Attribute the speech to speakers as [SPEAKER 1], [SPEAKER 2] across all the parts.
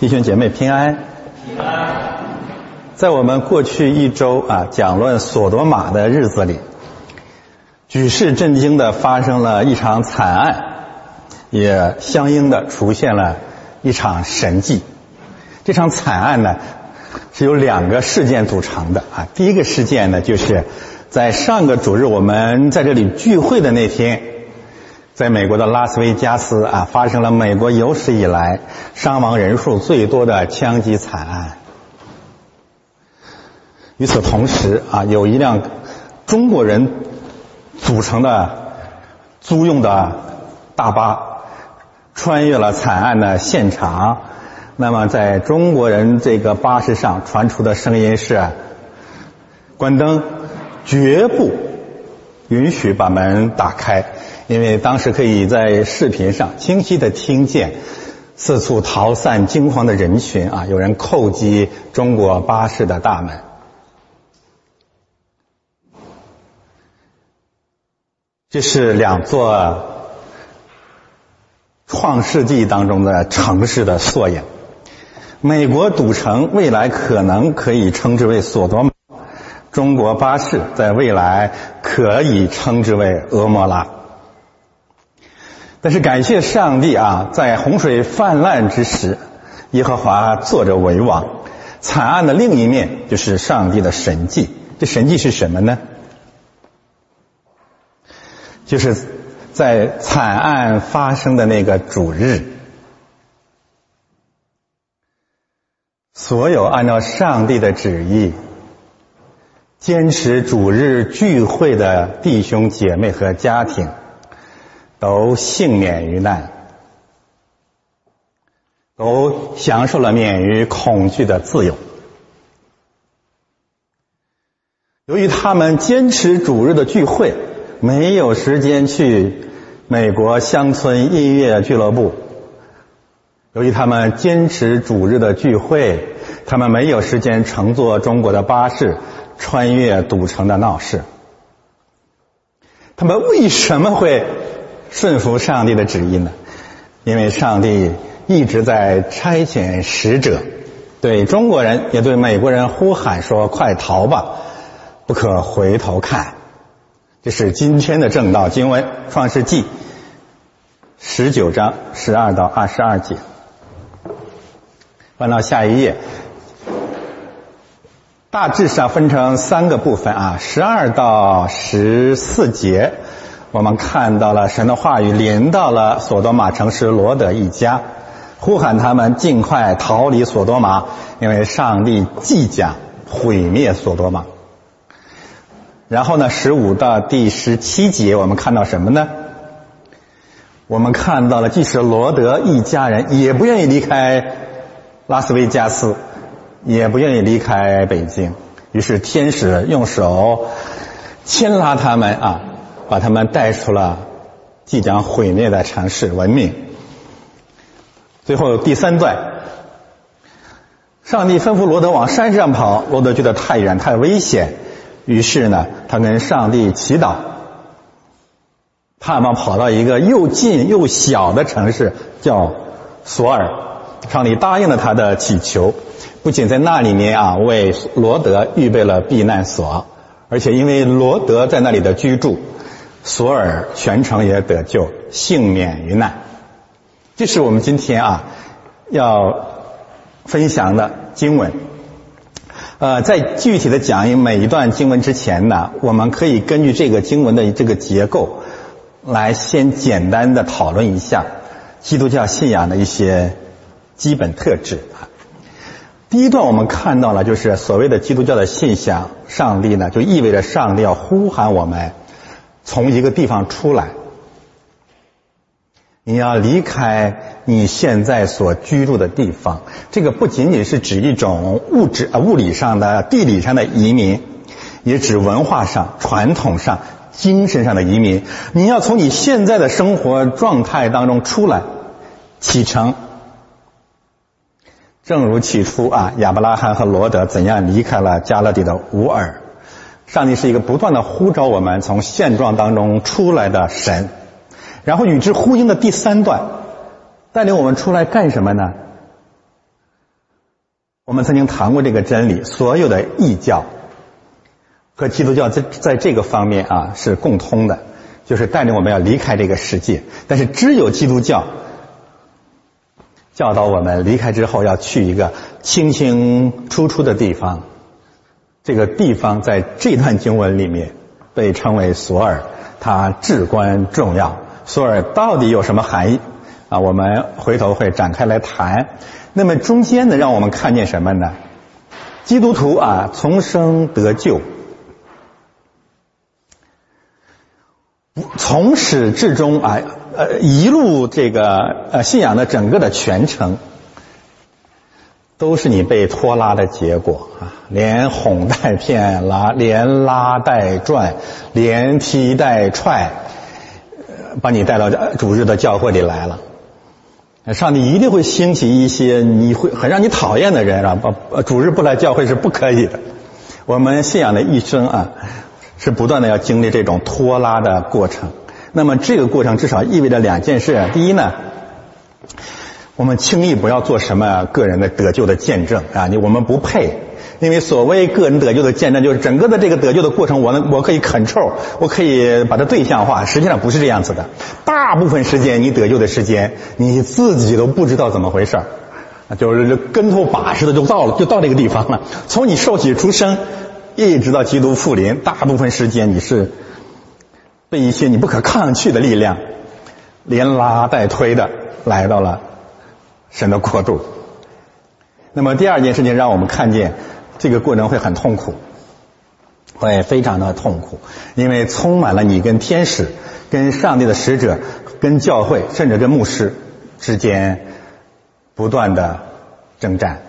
[SPEAKER 1] 弟兄姐妹平安。
[SPEAKER 2] 平安。
[SPEAKER 1] 在我们过去一周啊讲论索多玛的日子里，举世震惊的发生了一场惨案，也相应的出现了一场神迹。这场惨案呢是由两个事件组成的啊。第一个事件呢就是在上个主日我们在这里聚会的那天。在美国的拉斯维加斯啊，发生了美国有史以来伤亡人数最多的枪击惨案。与此同时啊，有一辆中国人组成的租用的大巴穿越了惨案的现场。那么，在中国人这个巴士上传出的声音是：关灯，绝不允许把门打开。因为当时可以在视频上清晰的听见四处逃散惊慌的人群啊，有人叩击中国巴士的大门。这是两座创世纪当中的城市的缩影。美国赌城未来可能可以称之为索多玛，中国巴士在未来可以称之为俄摩拉。但是感谢上帝啊，在洪水泛滥之时，耶和华坐着为王。惨案的另一面就是上帝的神迹。这神迹是什么呢？就是在惨案发生的那个主日，所有按照上帝的旨意坚持主日聚会的弟兄姐妹和家庭。都幸免于难，都享受了免于恐惧的自由。由于他们坚持主日的聚会，没有时间去美国乡村音乐俱乐部；由于他们坚持主日的聚会，他们没有时间乘坐中国的巴士穿越赌城的闹市。他们为什么会？顺服上帝的旨意呢？因为上帝一直在差遣使者，对中国人也对美国人呼喊说：“快逃吧，不可回头看。”这是今天的正道经文，《创世纪》十九章十二到二十二节。翻到下一页，大致上分成三个部分啊，十二到十四节。我们看到了神的话语临到了索多玛城市罗德一家，呼喊他们尽快逃离索多玛，因为上帝即将毁灭索多玛。然后呢，十五到第十七节，我们看到什么呢？我们看到了，即使罗德一家人也不愿意离开拉斯维加斯，也不愿意离开北京，于是天使用手牵拉他们啊。把他们带出了即将毁灭的城市文明。最后第三段，上帝吩咐罗德往山上跑，罗德觉得太远太危险，于是呢，他跟上帝祈祷，盼望跑到一个又近又小的城市，叫索尔。上帝答应了他的祈求，不仅在那里面啊为罗德预备了避难所，而且因为罗德在那里的居住。索尔全程也得救，幸免于难。这是我们今天啊要分享的经文。呃，在具体的讲每一段经文之前呢，我们可以根据这个经文的这个结构，来先简单的讨论一下基督教信仰的一些基本特质啊。第一段我们看到了，就是所谓的基督教的信仰，上帝呢，就意味着上帝要呼喊我们。从一个地方出来，你要离开你现在所居住的地方。这个不仅仅是指一种物质啊物理上的、地理上的移民，也指文化上、传统上、精神上的移民。你要从你现在的生活状态当中出来，启程。正如起初啊，亚伯拉罕和罗德怎样离开了加勒底的乌尔。上帝是一个不断的呼召我们从现状当中出来的神，然后与之呼应的第三段，带领我们出来干什么呢？我们曾经谈过这个真理，所有的异教和基督教在在这个方面啊是共通的，就是带领我们要离开这个世界。但是只有基督教教导我们离开之后要去一个清清楚楚的地方。这个地方在这段经文里面被称为索尔，它至关重要。索尔到底有什么含义啊？我们回头会展开来谈。那么中间呢，让我们看见什么呢？基督徒啊，重生得救，从始至终啊，呃，一路这个呃信仰的整个的全程，都是你被拖拉的结果啊，连哄带骗拉，连拉带拽，连踢带踹。把你带到主日的教会里来了，上帝一定会兴起一些你会很让你讨厌的人啊！不，主日不来教会是不可以的。我们信仰的一生啊，是不断的要经历这种拖拉的过程。那么这个过程至少意味着两件事：第一呢，我们轻易不要做什么个人的得救的见证啊，你我们不配。因为所谓个人得救的见证，就是整个的这个得救的过程，我能我可以 control，我可以把它对象化。实际上不是这样子的，大部分时间你得救的时间，你自己都不知道怎么回事，就是跟头把似的就到了，就到这个地方了。从你受洗出生，一直到基督复临，大部分时间你是被一些你不可抗拒的力量连拉带推的来到了神的国度。那么第二件事情，让我们看见。这个过程会很痛苦，会非常的痛苦，因为充满了你跟天使、跟上帝的使者、跟教会，甚至跟牧师之间不断的征战。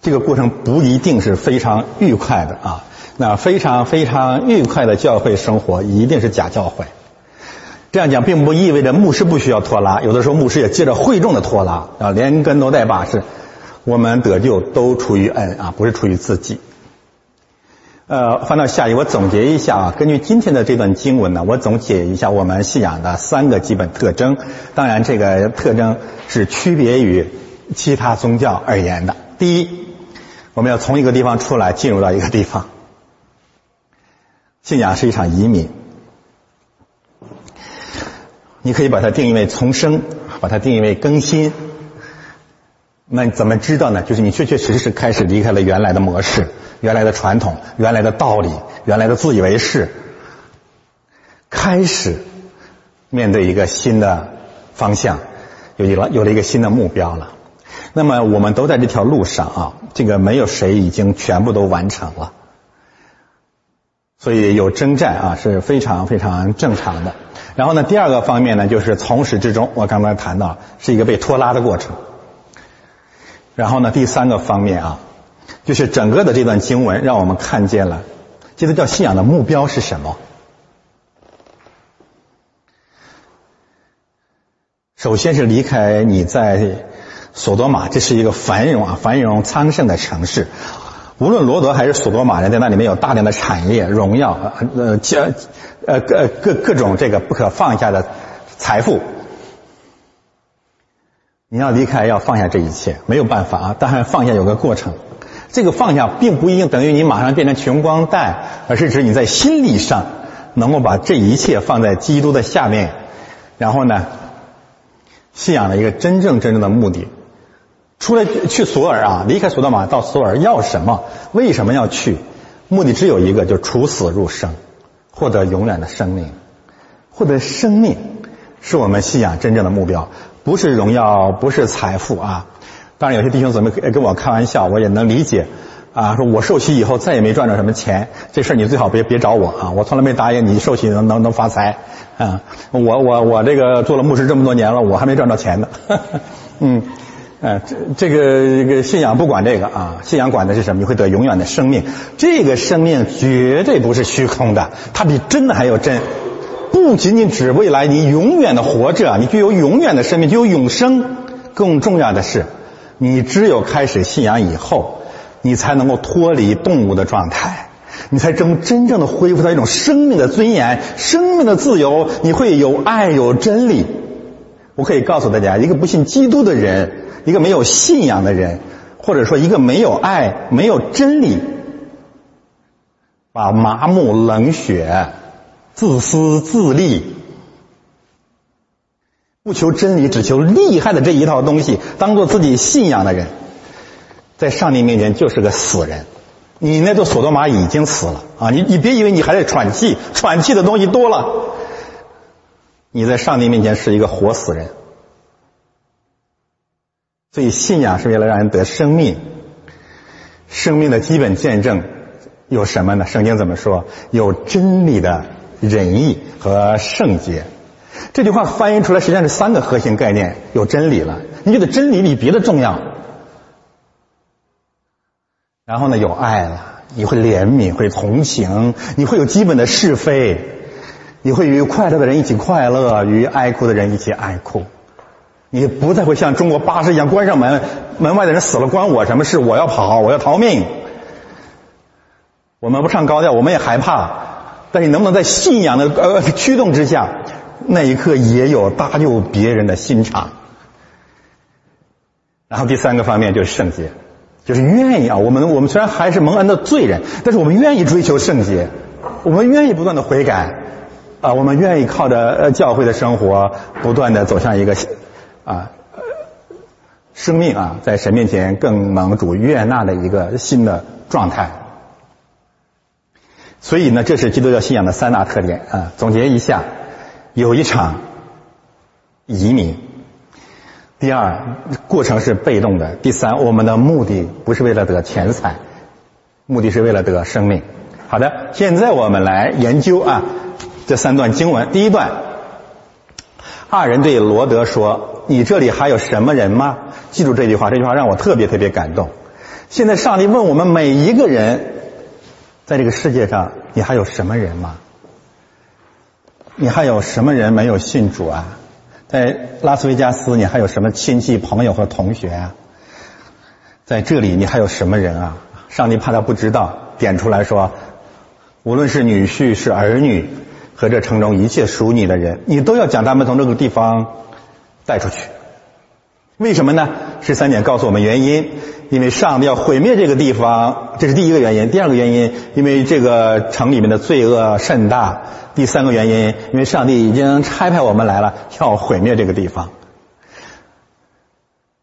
[SPEAKER 1] 这个过程不一定是非常愉快的啊，那非常非常愉快的教会生活一定是假教会。这样讲并不意味着牧师不需要拖拉，有的时候牧师也借着会众的拖拉啊，连根都带把式。我们得救都出于恩啊，不是出于自己。呃，翻到下一，我总结一下啊，根据今天的这段经文呢，我总结一下我们信仰的三个基本特征。当然，这个特征是区别于其他宗教而言的。第一，我们要从一个地方出来，进入到一个地方。信仰是一场移民，你可以把它定义为重生，把它定义为更新。那你怎么知道呢？就是你确确实实开始离开了原来的模式、原来的传统、原来的道理、原来的自以为是，开始面对一个新的方向，有了有了一个新的目标了。那么我们都在这条路上啊，这个没有谁已经全部都完成了，所以有征战啊是非常非常正常的。然后呢，第二个方面呢，就是从始至终，我刚才谈到是一个被拖拉的过程。然后呢，第三个方面啊，就是整个的这段经文让我们看见了，基督教信仰的目标是什么？首先是离开你在索多玛，这是一个繁荣啊、繁荣昌盛的城市。无论罗德还是索多玛人，在那里面有大量的产业、荣耀、呃、呃、呃各各各种这个不可放下的财富。你要离开，要放下这一切，没有办法啊！当然，放下有个过程。这个放下并不一定等于你马上变成穷光蛋，而是指你在心理上能够把这一切放在基督的下面，然后呢，信仰的一个真正真正的目的。出来去索尔啊，离开索多玛到索尔要什么？为什么要去？目的只有一个，就是处死入生，获得永远的生命。获得生命是我们信仰真正的目标。不是荣耀，不是财富啊！当然，有些弟兄姊妹跟我开玩笑，我也能理解啊。说我受洗以后再也没赚着什么钱，这事儿你最好别别找我啊！我从来没答应你受洗能能能发财啊！我我我这个做了牧师这么多年了，我还没赚着钱呢。嗯，呃，这这个这个信仰不管这个啊，信仰管的是什么？你会得永远的生命，这个生命绝对不是虚空的，它比真的还要真。不仅仅指未来你永远的活着，你具有永远的生命，具有永生。更重要的是，你只有开始信仰以后，你才能够脱离动物的状态，你才真真正的恢复到一种生命的尊严、生命的自由。你会有爱，有真理，我可以告诉大家，一个不信基督的人，一个没有信仰的人，或者说一个没有爱、没有真理，把麻木、冷血、自私自利、不求真理、只求厉害的这一套东西当做自己信仰的人，在上帝面前就是个死人。你那座索多玛已经死了啊！你你别以为你还在喘气，喘气的东西多了。你在上帝面前是一个活死人，所以信仰是为了让人得生命。生命的基本见证有什么呢？圣经怎么说？有真理的仁义和圣洁。这句话翻译出来实际上是三个核心概念：有真理了，你觉得真理比别的重要；然后呢，有爱了，你会怜悯，会同情，你会有基本的是非。你会与快乐的人一起快乐，与爱哭的人一起爱哭。你不再会像中国巴士一样关上门，门外的人死了关我什么事？我要跑，我要逃命。我们不唱高调，我们也害怕。但是你能不能在信仰的呃驱动之下，那一刻也有搭救别人的心肠？然后第三个方面就是圣洁，就是愿意啊。我们我们虽然还是蒙恩的罪人，但是我们愿意追求圣洁，我们愿意不断的悔改。啊，我们愿意靠着教会的生活，不断的走向一个啊生命啊，在神面前更能主悦纳的一个新的状态。所以呢，这是基督教信仰的三大特点啊。总结一下，有一场移民；第二，过程是被动的；第三，我们的目的不是为了得钱财，目的是为了得生命。好的，现在我们来研究啊。这三段经文，第一段，二人对罗德说：“你这里还有什么人吗？”记住这句话，这句话让我特别特别感动。现在上帝问我们每一个人，在这个世界上，你还有什么人吗？你还有什么人没有信主啊？在拉斯维加斯，你还有什么亲戚、朋友和同学啊？在这里，你还有什么人啊？上帝怕他不知道，点出来说：无论是女婿是儿女。和这城中一切属你的人，你都要将他们从这个地方带出去。为什么呢？十三点告诉我们原因：因为上帝要毁灭这个地方，这是第一个原因。第二个原因，因为这个城里面的罪恶甚大。第三个原因，因为上帝已经差派我们来了，要毁灭这个地方。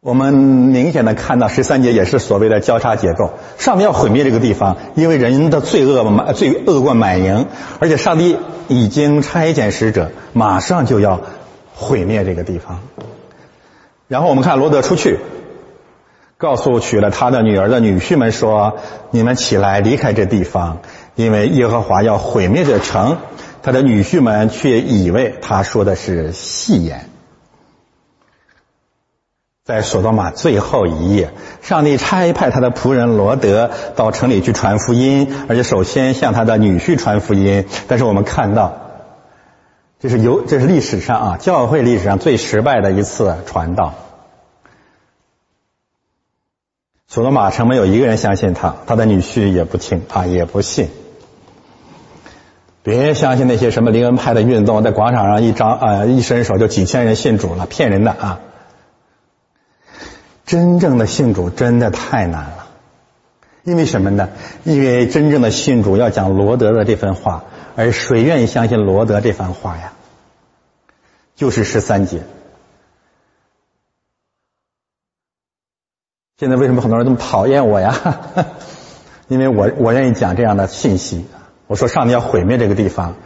[SPEAKER 1] 我们明显的看到十三节也是所谓的交叉结构，上帝要毁灭这个地方，因为人的罪恶满罪恶过满盈，而且上帝已经差遣使者，马上就要毁灭这个地方。然后我们看罗德出去，告诉娶了他的女儿的女婿们说：“你们起来离开这地方，因为耶和华要毁灭这城。”他的女婿们却以为他说的是戏言。在索多玛最后一夜，上帝差派他的仆人罗德到城里去传福音，而且首先向他的女婿传福音。但是我们看到，这是有这是历史上啊，教会历史上最失败的一次传道。索多玛城没有一个人相信他，他的女婿也不听啊，也不信。别相信那些什么灵恩派的运动，在广场上一张啊一伸手就几千人信主了，骗人的啊。真正的信主真的太难了，因为什么呢？因为真正的信主要讲罗德的这番话，而谁愿意相信罗德这番话呀？就是十三节。现在为什么很多人这么讨厌我呀？因为我我愿意讲这样的信息。我说上帝要毁灭这个地方，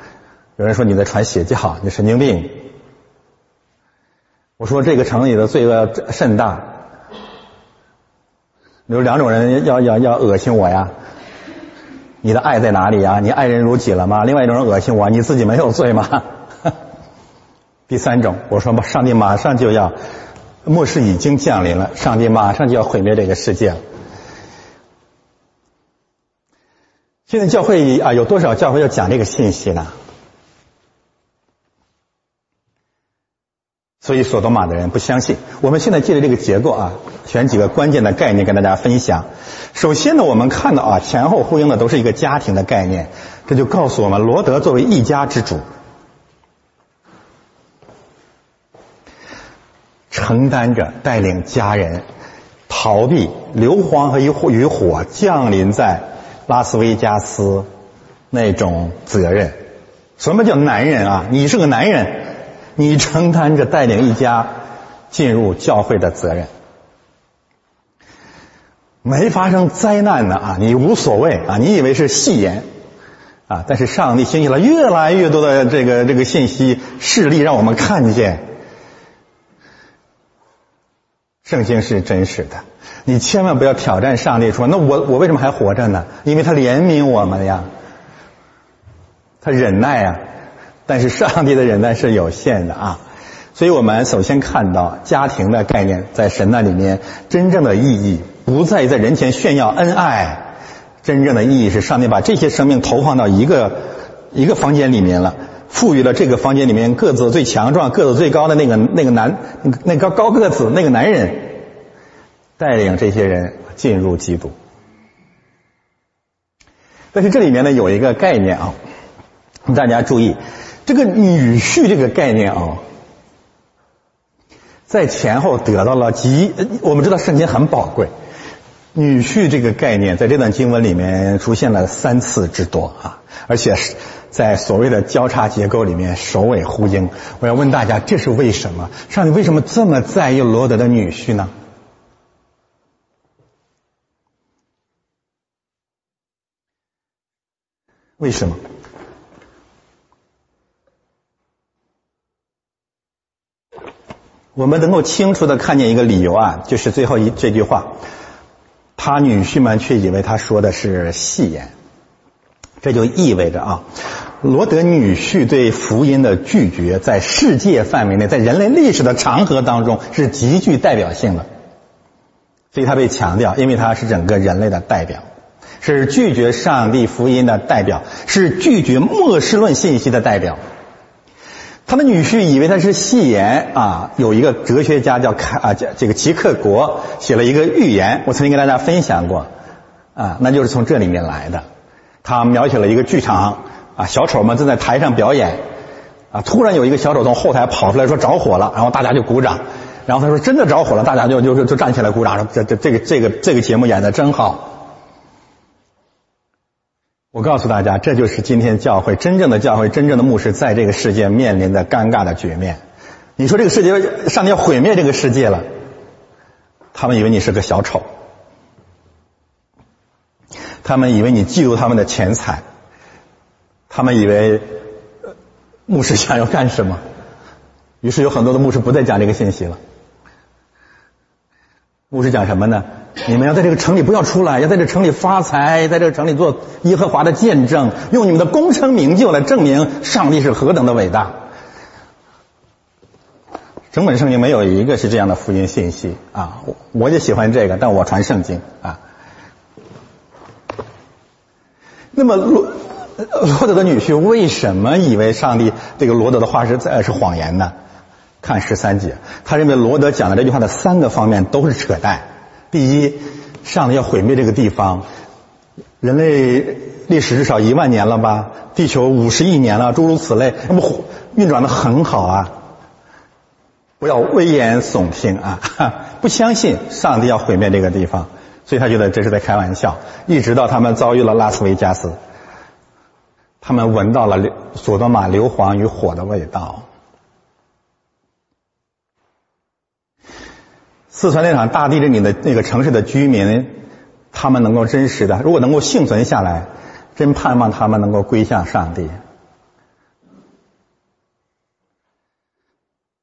[SPEAKER 1] 有人说你在传邪教，你神经病。我说这个城里的罪恶甚大。有两种人要要要恶心我呀，你的爱在哪里呀？你爱人如己了吗？另外一种人恶心我，你自己没有罪吗？第三种，我说吧，上帝马上就要末世已经降临了，上帝马上就要毁灭这个世界了。现在教会啊，有多少教会要讲这个信息呢？所以，索多玛的人不相信。我们现在借着这个结构啊，选几个关键的概念跟大家分享。首先呢，我们看到啊，前后呼应的都是一个家庭的概念，这就告诉我们，罗德作为一家之主，承担着带领家人逃避硫磺和与火降临在拉斯维加斯那种责任。什么叫男人啊？你是个男人，你承担着带领一家进入教会的责任。没发生灾难的啊，你无所谓啊，你以为是戏言啊？但是上帝兴起了越来越多的这个这个信息事例，让我们看见圣经是真实的。你千万不要挑战上帝，说那我我为什么还活着呢？因为他怜悯我们呀，他忍耐呀。但是上帝的忍耐是有限的啊，所以我们首先看到家庭的概念在神那里面真正的意义。不再在人前炫耀恩爱，真正的意义是上帝把这些生命投放到一个一个房间里面了，赋予了这个房间里面个子最强壮、个子最高的那个那个男那个高个子那个男人，带领这些人进入基督。但是这里面呢有一个概念啊，大家注意，这个女婿这个概念啊。在前后得到了极，我们知道圣经很宝贵。女婿这个概念在这段经文里面出现了三次之多啊，而且是在所谓的交叉结构里面首尾呼应。我要问大家，这是为什么？上帝为什么这么在意罗德的女婿呢？为什么？我们能够清楚的看见一个理由啊，就是最后一这句话。他女婿们却以为他说的是戏言，这就意味着啊，罗德女婿对福音的拒绝，在世界范围内，在人类历史的长河当中是极具代表性的，所以他被强调，因为他是整个人类的代表，是拒绝上帝福音的代表，是拒绝末世论信息的代表。他的女婿以为他是戏言啊，有一个哲学家叫凯啊，这个齐克国写了一个寓言，我曾经跟大家分享过啊，那就是从这里面来的。他描写了一个剧场啊，小丑们正在台上表演啊，突然有一个小丑从后台跑出来说着火了，然后大家就鼓掌，然后他说真的着火了，大家就就就站起来鼓掌，说这这这个这个这个节目演的真好。我告诉大家，这就是今天教会真正的教会，真正的牧师在这个世界面临的尴尬的局面。你说这个世界，上帝要毁灭这个世界了，他们以为你是个小丑，他们以为你嫉妒他们的钱财，他们以为牧师想要干什么，于是有很多的牧师不再讲这个信息了。牧师讲什么呢？你们要在这个城里不要出来，要在这城里发财，在这城里做耶和华的见证，用你们的功成名就来证明上帝是何等的伟大。整本圣经没有一个是这样的福音信息啊！我就喜欢这个，但我传圣经啊。那么罗罗德的女婿为什么以为上帝这个罗德的话是在是谎言呢？看十三节，他认为罗德讲的这句话的三个方面都是扯淡。第一，上帝要毁灭这个地方，人类历史至少一万年了吧？地球五十亿年了，诸如此类，那么运转的很好啊！不要危言耸听啊！不相信上帝要毁灭这个地方，所以他觉得这是在开玩笑。一直到他们遭遇了拉斯维加斯，他们闻到了索多玛硫磺与火的味道。四川那场大地震里的那个城市的居民，他们能够真实的，如果能够幸存下来，真盼望他们能够归向上帝。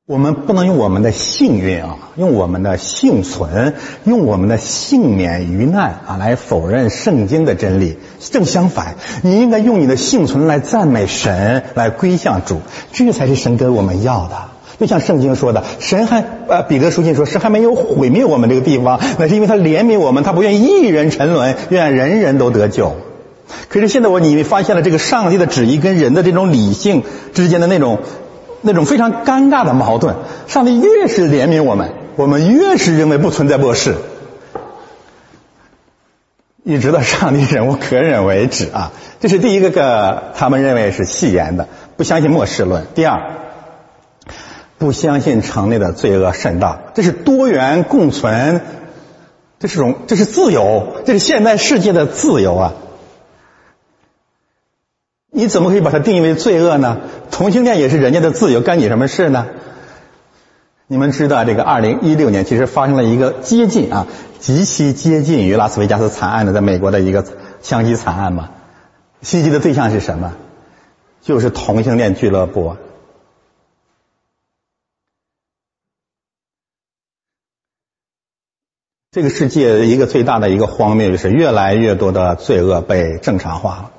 [SPEAKER 1] 我们不能用我们的幸运啊，用我们的幸存，用我们的幸免于难啊，来否认圣经的真理。正相反，你应该用你的幸存来赞美神，来归向主，这才是神给我们要的。就像圣经说的，神还呃彼得书信说，神还没有毁灭我们这个地方，那是因为他怜悯我们，他不愿意一人沉沦，愿人人都得救。可是现在我你发现了这个上帝的旨意跟人的这种理性之间的那种那种非常尴尬的矛盾。上帝越是怜悯我们，我们越是认为不存在末世，一直到上帝忍无可忍为止啊！这是第一个个他们认为是戏言的，不相信末世论。第二。不相信城内的罪恶甚大，这是多元共存，这是种这是自由，这是现代世界的自由啊！你怎么可以把它定义为罪恶呢？同性恋也是人家的自由，干你什么事呢？你们知道，这个二零一六年其实发生了一个接近啊，极其接近于拉斯维加斯惨案的，在美国的一个枪击惨案吗？袭击的对象是什么？就是同性恋俱乐部。这个世界一个最大的一个荒谬，就是越来越多的罪恶被正常化了，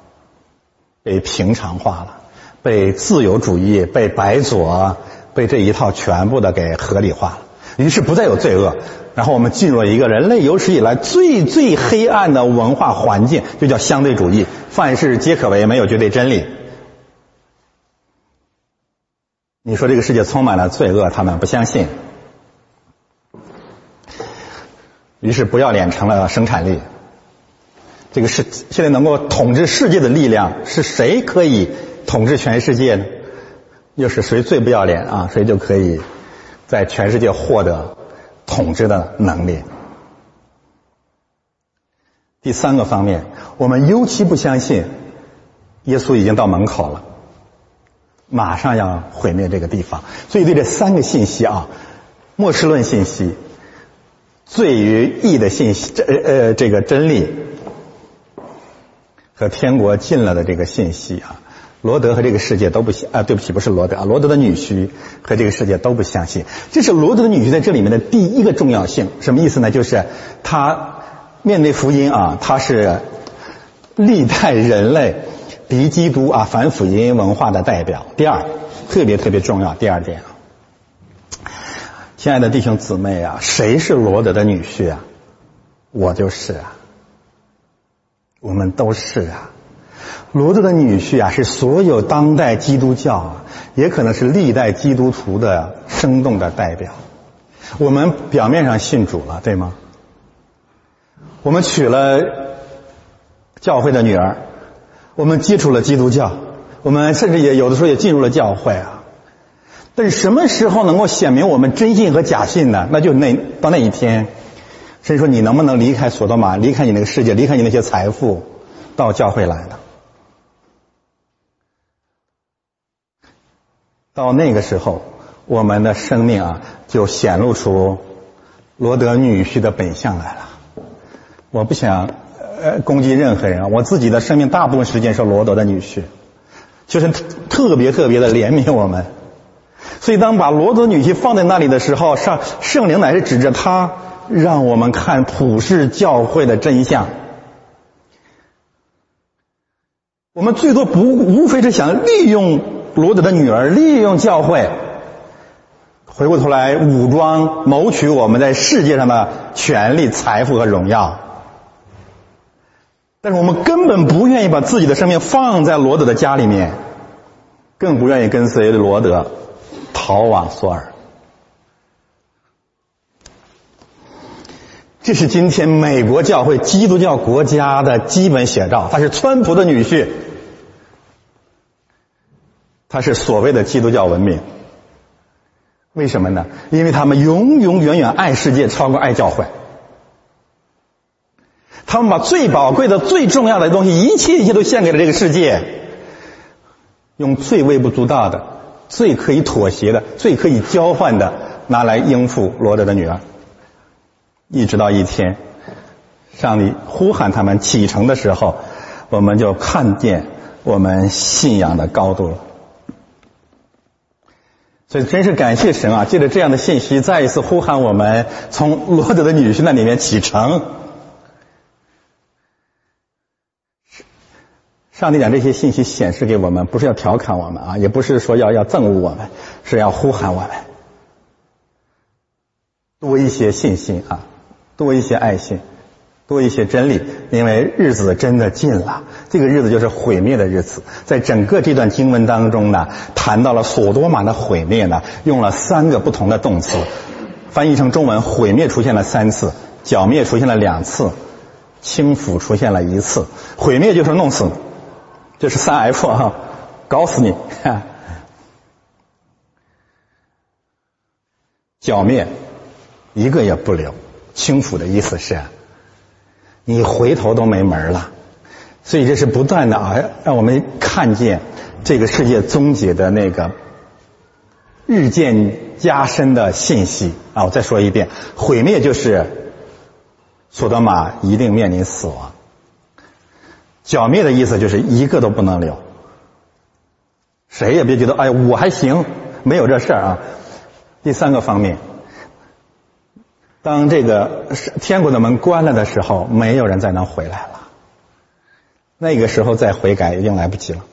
[SPEAKER 1] 被平常化了，被自由主义、被白左、被这一套全部的给合理化了，于是不再有罪恶。然后我们进入了一个人类有史以来最最黑暗的文化环境，就叫相对主义，凡事皆可为，没有绝对真理。你说这个世界充满了罪恶，他们不相信。于是，不要脸成了生产力。这个是现在能够统治世界的力量是谁可以统治全世界呢？又是谁最不要脸啊？谁就可以在全世界获得统治的能力？第三个方面，我们尤其不相信耶稣已经到门口了，马上要毁灭这个地方。所以，对这三个信息啊，末世论信息。罪于义的信息，这呃这个真理和天国近了的这个信息啊，罗德和这个世界都不相啊，对不起，不是罗德啊，罗德的女婿和这个世界都不相信。这是罗德的女婿在这里面的第一个重要性，什么意思呢？就是他面对福音啊，他是历代人类敌基督啊反福音文化的代表。第二，特别特别重要，第二点。亲爱的弟兄姊妹啊，谁是罗德的女婿啊？我就是啊，我们都是啊。罗德的女婿啊，是所有当代基督教啊，也可能是历代基督徒的生动的代表。我们表面上信主了，对吗？我们娶了教会的女儿，我们接触了基督教，我们甚至也有的时候也进入了教会啊。是什么时候能够显明我们真信和假信呢？那就那到那一天，甚至说你能不能离开索多玛，离开你那个世界，离开你那些财富，到教会来的？到那个时候，我们的生命啊，就显露出罗德女婿的本相来了。我不想呃攻击任何人，我自己的生命大部分时间是罗德的女婿，就是特别特别的怜悯我们。所以，当把罗德女婿放在那里的时候，上圣灵乃是指着他，让我们看普世教会的真相。我们最多不无非是想利用罗德的女儿，利用教会，回过头来武装谋取我们在世界上的权利、财富和荣耀。但是，我们根本不愿意把自己的生命放在罗德的家里面，更不愿意跟随罗德。奥瓦索尔，这是今天美国教会基督教国家的基本写照。他是川普的女婿，他是所谓的基督教文明。为什么呢？因为他们永永远远爱世界超过爱教会。他们把最宝贵的、最重要的东西，一切一切都献给了这个世界，用最微不足道的。最可以妥协的、最可以交换的，拿来应付罗德的女儿。一直到一天，上帝呼喊他们启程的时候，我们就看见我们信仰的高度了。所以，真是感谢神啊！借着这样的信息，再一次呼喊我们从罗德的女婿那里面启程。上帝讲这些信息显示给我们，不是要调侃我们啊，也不是说要要憎恶我们，是要呼喊我们多一些信心啊，多一些爱心，多一些真理，因为日子真的近了，这个日子就是毁灭的日子。在整个这段经文当中呢，谈到了索多玛的毁灭呢，用了三个不同的动词，翻译成中文，毁灭出现了三次，剿灭出现了两次，轻抚出现了一次，毁灭就是弄死。这是三 F 啊，搞死你！剿灭，一个也不留。清府的意思是，你回头都没门了。所以这是不断的啊，让我们看见这个世界终结的那个日渐加深的信息啊！我再说一遍，毁灭就是索德玛一定面临死亡。剿灭的意思就是一个都不能留，谁也别觉得哎我还行，没有这事儿啊。第三个方面，当这个天国的门关了的时候，没有人再能回来了。那个时候再悔改已经来不及了，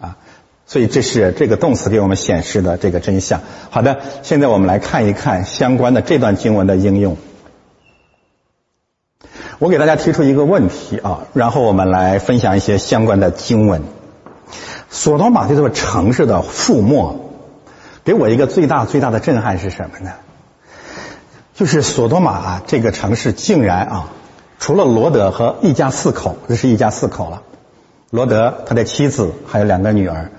[SPEAKER 1] 啊，所以这是这个动词给我们显示的这个真相。好的，现在我们来看一看相关的这段经文的应用。我给大家提出一个问题啊，然后我们来分享一些相关的经文。索多玛这座城市的覆没，给我一个最大最大的震撼是什么呢？就是索多玛这个城市竟然啊。除了罗德和一家四口，这是一家四口了。罗德他的妻子还有两个女儿，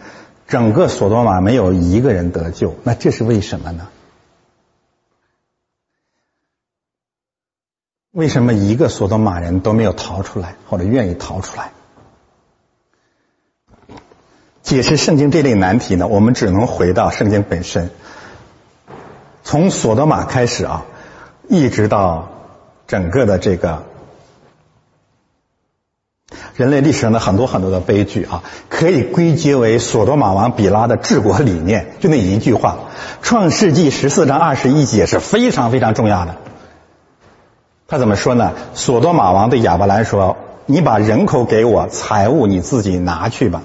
[SPEAKER 1] 整个索多玛没有一个人得救。那这是为什么呢？为什么一个索多玛人都没有逃出来，或者愿意逃出来？解释圣经这类难题呢？我们只能回到圣经本身，从索多玛开始啊，一直到整个的这个。人类历史上的很多很多的悲剧啊，可以归结为索多玛王比拉的治国理念，就那一句话，《创世纪》十四章二十一节是非常非常重要的。他怎么说呢？索多玛王对亚伯兰说：“你把人口给我，财物你自己拿去吧。”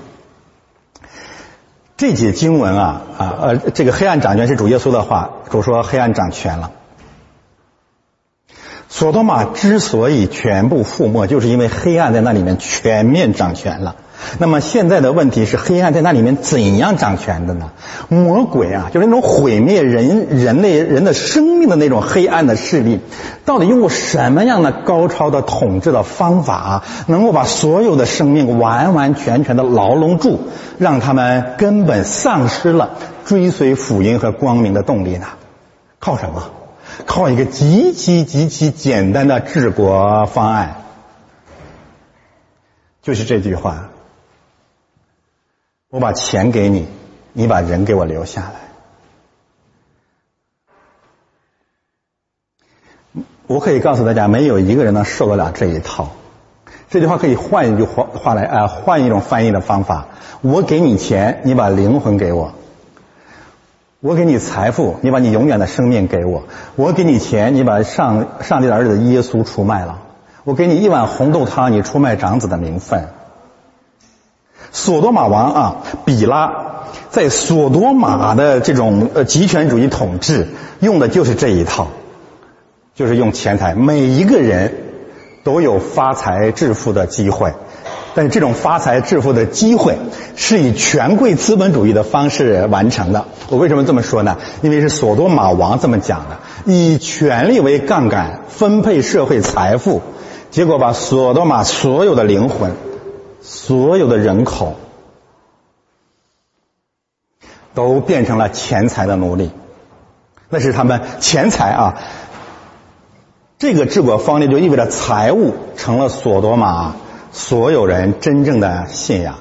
[SPEAKER 1] 这节经文啊啊呃，这个黑暗掌权是主耶稣的话，主说黑暗掌权了。索多玛之所以全部覆没，就是因为黑暗在那里面全面掌权了。那么现在的问题是，黑暗在那里面怎样掌权的呢？魔鬼啊，就是那种毁灭人人类人的生命的那种黑暗的势力，到底用过什么样的高超的统治的方法，能够把所有的生命完完全全的牢笼住，让他们根本丧失了追随福音和光明的动力呢？靠什么？靠一个极其极其简单的治国方案，就是这句话：我把钱给你，你把人给我留下来。我可以告诉大家，没有一个人能受得了这一套。这句话可以换一句话话来啊，换一种翻译的方法：我给你钱，你把灵魂给我。我给你财富，你把你永远的生命给我；我给你钱，你把上上帝的儿子耶稣出卖了；我给你一碗红豆汤，你出卖长子的名分。索多玛王啊，比拉在索多玛的这种呃极权主义统治，用的就是这一套，就是用钱财，每一个人都有发财致富的机会。但是这种发财致富的机会是以权贵资本主义的方式完成的。我为什么这么说呢？因为是索多玛王这么讲的：以权力为杠杆分配社会财富，结果把索多玛所有的灵魂、所有的人口都变成了钱财的奴隶。那是他们钱财啊！这个治国方略就意味着财物成了索多玛。所有人真正的信仰，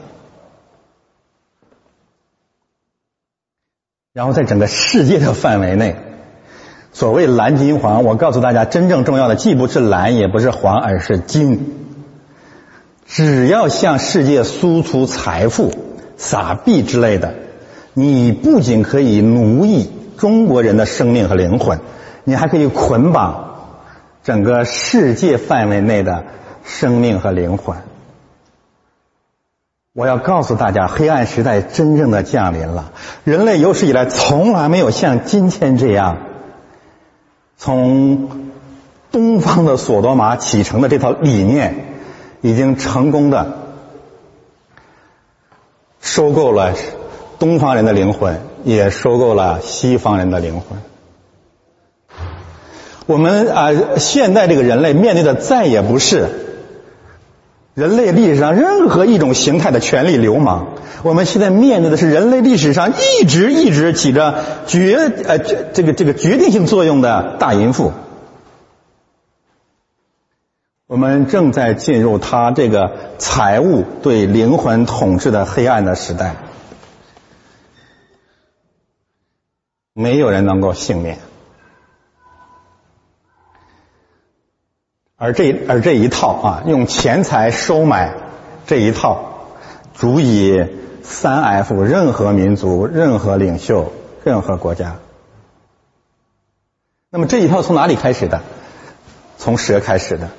[SPEAKER 1] 然后在整个世界的范围内，所谓蓝金黄，我告诉大家，真正重要的既不是蓝，也不是黄，而是金。只要向世界输出财富、撒币之类的，你不仅可以奴役中国人的生命和灵魂，你还可以捆绑整个世界范围内的。生命和灵魂，我要告诉大家，黑暗时代真正的降临了。人类有史以来从来没有像今天这样，从东方的索多玛启程的这套理念，已经成功的收购了东方人的灵魂，也收购了西方人的灵魂。我们啊，现在这个人类面对的再也不是。人类历史上任何一种形态的权力流氓，我们现在面对的是人类历史上一直一直起着决呃这这个这个决定性作用的大淫妇。我们正在进入他这个财务对灵魂统治的黑暗的时代，没有人能够幸免。而这而这一套啊，用钱财收买这一套，足以三 F 任何民族、任何领袖、任何国家。那么这一套从哪里开始的？从蛇开始的。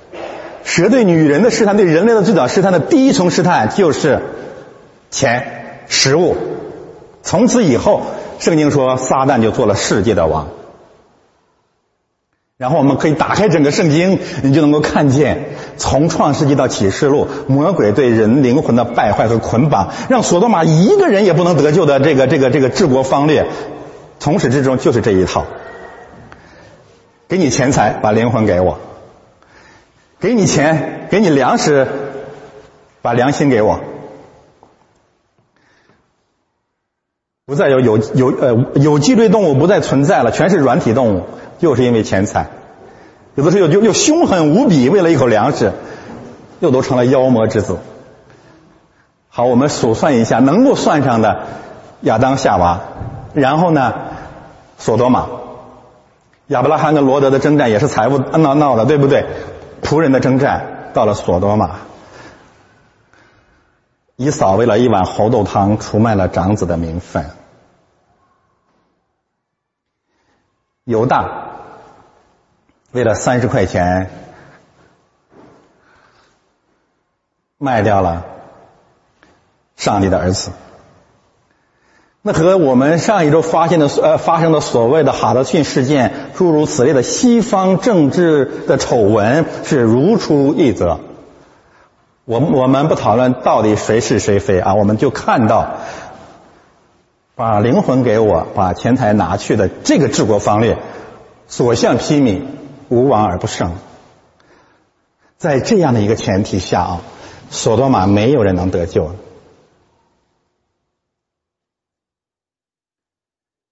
[SPEAKER 1] 蛇对女人的试探，对人类的最早试探的第一重试探就是钱、食物。从此以后，圣经说撒旦就做了世界的王。然后我们可以打开整个圣经，你就能够看见从创世纪到启示录，魔鬼对人灵魂的败坏和捆绑，让索多玛一个人也不能得救的这个这个这个治国方略，从始至终就是这一套。给你钱财，把灵魂给我；给你钱，给你粮食，把良心给我。不再有有有呃有脊椎动物不再存在了，全是软体动物。就是因为钱财，有的时候又又凶狠无比，为了一口粮食，又都成了妖魔之子。好，我们数算一下，能够算上的亚当夏娃，然后呢，索多玛，亚伯拉罕跟罗德的征战也是财务闹闹的，对不对？仆人的征战到了索多玛，以扫为了一碗猴豆汤出卖了长子的名分，犹大。为了三十块钱，卖掉了上帝的儿子。那和我们上一周发现的呃发生的所谓的哈德逊事件诸如此类的西方政治的丑闻是如出一辙。我我们不讨论到底谁是谁非啊，我们就看到把灵魂给我，把钱财拿去的这个治国方略，所向披靡。无往而不胜，在这样的一个前提下啊，索多玛没有人能得救。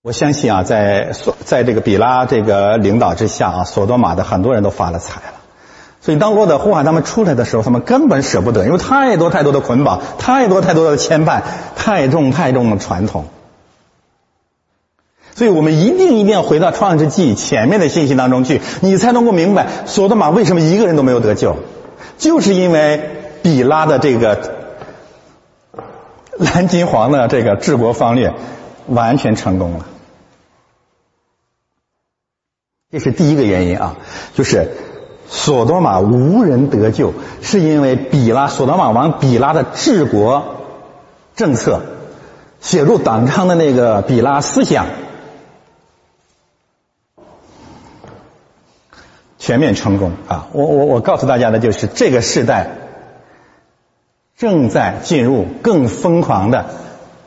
[SPEAKER 1] 我相信啊，在索在这个比拉这个领导之下啊，索多玛的很多人都发了财了。所以当罗德呼喊他们出来的时候，他们根本舍不得，因为太多太多的捆绑，太多太多的牵绊，太重太重的传统。所以我们一定一定要回到创世纪前面的信息当中去，你才能够明白索多玛为什么一个人都没有得救，就是因为比拉的这个蓝金黄的这个治国方略完全成功了。这是第一个原因啊，就是索多玛无人得救，是因为比拉索多玛王比拉的治国政策，写入党章的那个比拉思想。全面成功啊！我我我告诉大家的就是，这个时代正在进入更疯狂的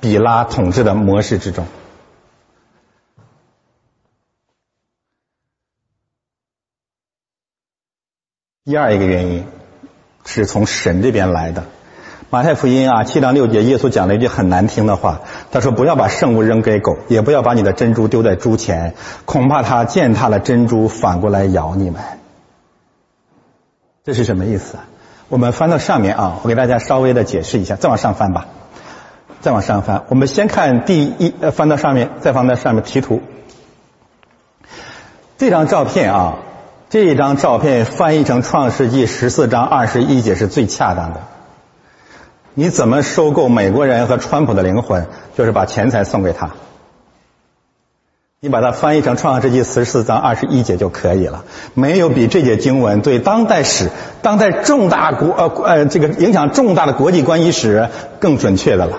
[SPEAKER 1] 比拉统治的模式之中。第二一个原因是从神这边来的。马太福音啊，七章六节，耶稣讲了一句很难听的话，他说：“不要把圣物扔给狗，也不要把你的珍珠丢在猪前，恐怕它践踏了珍珠，反过来咬你们。”这是什么意思？我们翻到上面啊，我给大家稍微的解释一下。再往上翻吧，再往上翻。我们先看第一，呃，翻到上面，再翻到上面题图。这张照片啊，这一张照片翻译成《创世纪》十四章二十一节是最恰当的。你怎么收购美国人和川普的灵魂？就是把钱财送给他。你把它翻译成《创世纪》十四章二十一节就可以了。没有比这节经文对当代史、当代重大国呃呃这个影响重大的国际关系史更准确的了。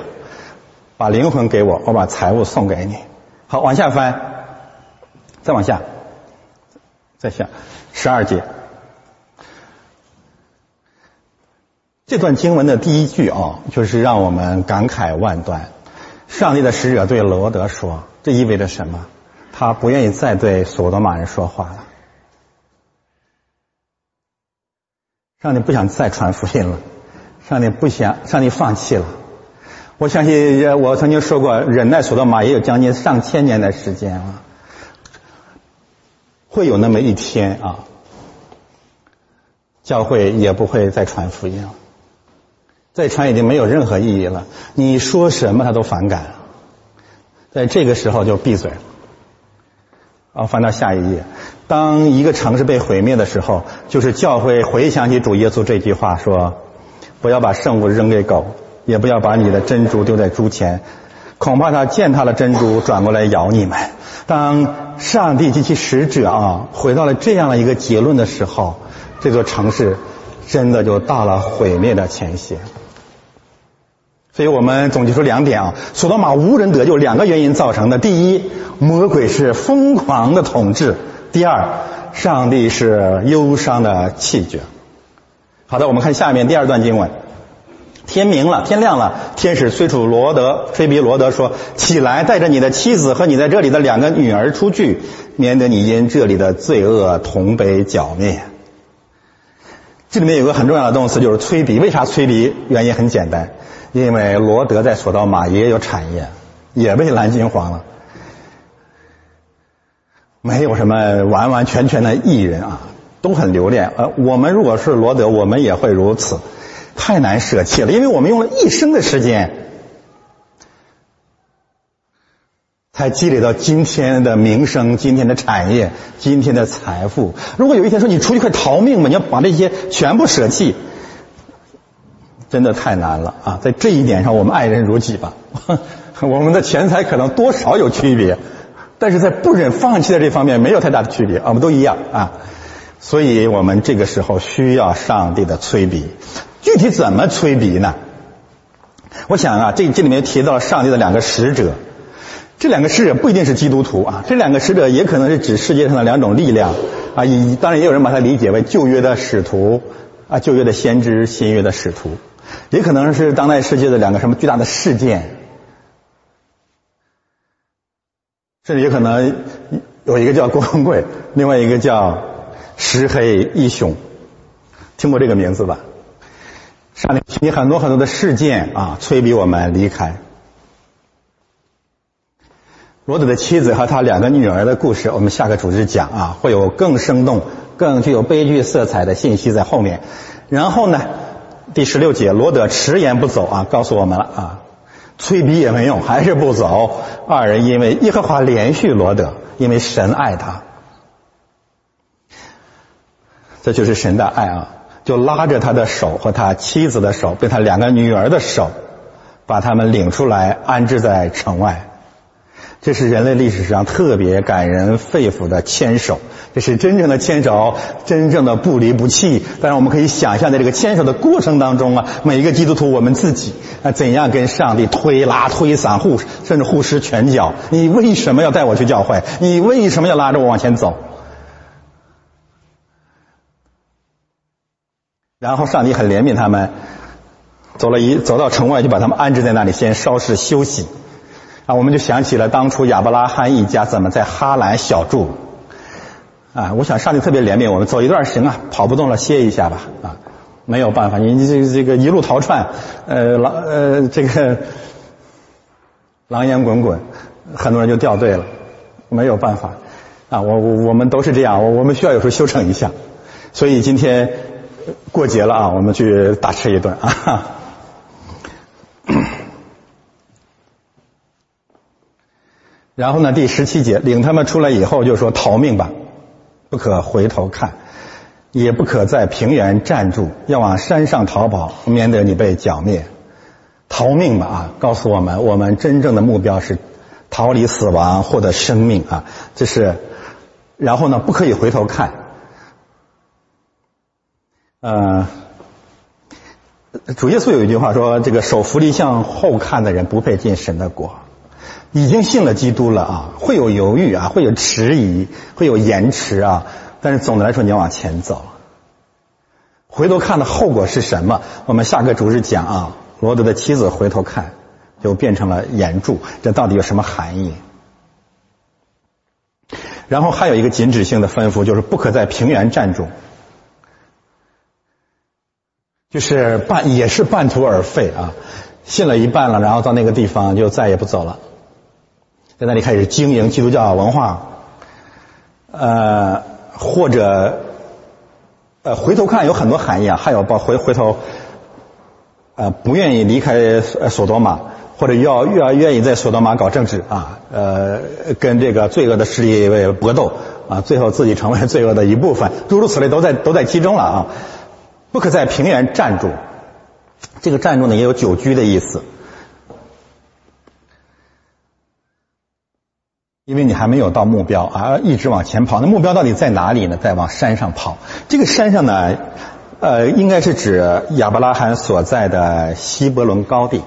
[SPEAKER 1] 把灵魂给我，我把财物送给你。好，往下翻，再往下，再下十二节。这段经文的第一句啊，就是让我们感慨万端。上帝的使者对罗德说：“这意味着什么？”他不愿意再对所多玛人说话了。上帝不想再传福音了，上帝不想，上帝放弃了。我相信，我曾经说过，忍耐所多玛也有将近上千年的时间了，会有那么一天啊，教会也不会再传福音了，再传已经没有任何意义了。你说什么他都反感，在这个时候就闭嘴。啊，翻到下一页。当一个城市被毁灭的时候，就是教会回想起主耶稣这句话说：“不要把圣物扔给狗，也不要把你的珍珠丢在猪前，恐怕他践踏了珍珠，转过来咬你们。”当上帝及其使者啊回到了这样的一个结论的时候，这座城市真的就到了毁灭的前夕。所以我们总结出两点啊，索多玛无人得救，两个原因造成的：第一，魔鬼是疯狂的统治；第二，上帝是忧伤的气绝。好的，我们看下面第二段经文。天明了，天亮了，天使催促罗德，催逼罗德说：“起来，带着你的妻子和你在这里的两个女儿出去，免得你因这里的罪恶同被剿灭。”这里面有个很重要的动词，就是催逼。为啥催逼？原因很简单。因为罗德在索道玛也有产业，也被蓝金黄了，没有什么完完全全的艺人啊，都很留恋。呃，我们如果是罗德，我们也会如此，太难舍弃了，因为我们用了一生的时间，才积累到今天的名声、今天的产业、今天的财富。如果有一天说你出去快逃命吧，你要把这些全部舍弃。真的太难了啊！在这一点上，我们爱人如己吧。我们的钱财可能多少有区别，但是在不忍放弃的这方面没有太大的区别，我们都一样啊。所以我们这个时候需要上帝的催逼。具体怎么催逼呢？我想啊，这这里面提到了上帝的两个使者，这两个使者不一定是基督徒啊，这两个使者也可能是指世界上的两种力量啊。以当然也有人把它理解为旧约的使徒啊，旧约的先知，新约的使徒。也可能是当代世界的两个什么巨大的事件，甚至也可能有一个叫郭文贵，另外一个叫石黑一雄，听过这个名字吧？上面提很多很多的事件啊，催逼我们离开。罗德的妻子和他两个女儿的故事，我们下个主日讲啊，会有更生动、更具有悲剧色彩的信息在后面。然后呢？第十六节，罗德迟延不走啊，告诉我们了啊，催逼也没用，还是不走。二人因为耶和华连续罗德，因为神爱他，这就是神的爱啊，就拉着他的手和他妻子的手，被他两个女儿的手，把他们领出来，安置在城外。这是人类历史上特别感人肺腑的牵手，这是真正的牵手，真正的不离不弃。当然，我们可以想象，在这个牵手的过程当中啊，每一个基督徒，我们自己啊，怎样跟上帝推拉、推搡、互甚至互施拳脚？你为什么要带我去教会？你为什么要拉着我往前走？然后上帝很怜悯他们，走了一走到城外，就把他们安置在那里，先稍事休息。啊，我们就想起了当初亚伯拉罕一家怎么在哈兰小住。啊，我想上帝特别怜悯我们，走一段行啊，跑不动了歇一下吧。啊，没有办法，你这这个一路逃窜，呃狼呃这个狼烟滚滚，很多人就掉队了，没有办法。啊，我我我们都是这样，我我们需要有时候休整一下。所以今天过节了啊，我们去大吃一顿啊。然后呢？第十七节，领他们出来以后，就说逃命吧，不可回头看，也不可在平原站住，要往山上逃跑，免得你被剿灭。逃命吧啊！告诉我们，我们真正的目标是逃离死亡，获得生命啊！这是。然后呢？不可以回头看。呃，主耶稣有一句话说：“这个手扶犁向后看的人，不配进神的国。”已经信了基督了啊，会有犹豫啊，会有迟疑，会有延迟啊。但是总的来说，你要往前走。回头看的后果是什么？我们下个主日讲啊。罗德的妻子回头看，就变成了岩柱，这到底有什么含义？然后还有一个禁止性的吩咐，就是不可在平原站住。就是半也是半途而废啊，信了一半了，然后到那个地方就再也不走了，在那里开始经营基督教文化，呃，或者呃回头看有很多含义啊，还有包回回头，呃不愿意离开索多玛，或者要要愿意在索多玛搞政治啊，呃跟这个罪恶的势力为搏斗啊，最后自己成为罪恶的一部分，诸如此类都在都在其中了啊。不可在平原站住，这个站住呢也有久居的意思，因为你还没有到目标而，一直往前跑。那目标到底在哪里呢？在往山上跑。这个山上呢，呃，应该是指亚伯拉罕所在的希伯伦高地。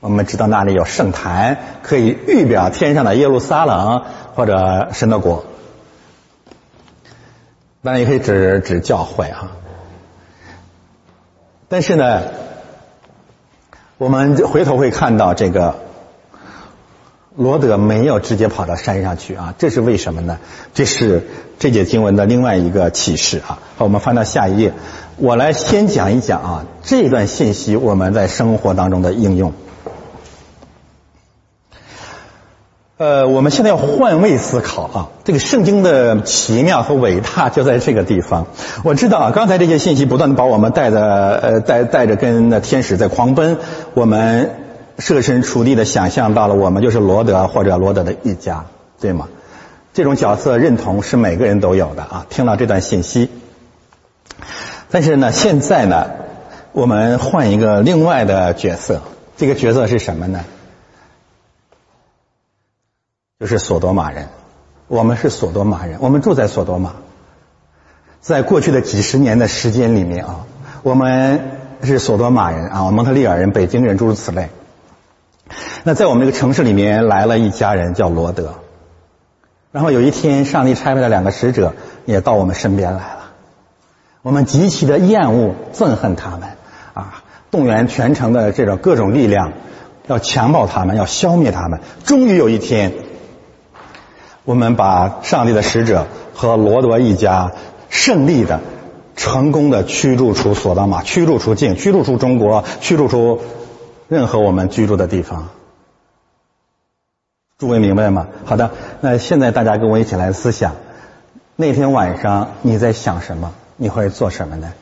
[SPEAKER 1] 我们知道那里有圣坛，可以预表天上的耶路撒冷或者神的国。当然也可以指指教会啊。但是呢，我们回头会看到这个罗德没有直接跑到山上去啊，这是为什么呢？这是这节经文的另外一个启示啊。好，我们翻到下一页，我来先讲一讲啊这段信息我们在生活当中的应用。呃，我们现在要换位思考啊，这个圣经的奇妙和伟大就在这个地方。我知道啊，刚才这些信息不断的把我们带着呃带带着跟那天使在狂奔，我们设身处地的想象到了我们就是罗德或者罗德的一家，对吗？这种角色认同是每个人都有的啊。听到这段信息，但是呢，现在呢，我们换一个另外的角色，这个角色是什么呢？就是索多玛人，我们是索多玛人，我们住在索多玛，在过去的几十年的时间里面啊，我们是索多玛人啊，蒙特利尔人、北京人诸如此类。那在我们这个城市里面来了一家人叫罗德，然后有一天上帝差派了两个使者也到我们身边来了，我们极其的厌恶、憎恨他们啊，动员全城的这种各种力量要强暴他们，要消灭他们。终于有一天。我们把上帝的使者和罗德一家胜利的、成功的驱逐出索达玛，驱逐出境，驱逐出中国，驱逐出任何我们居住的地方。诸位明白吗？好的，那现在大家跟我一起来思想，那天晚上你在想什么？你会做什么呢？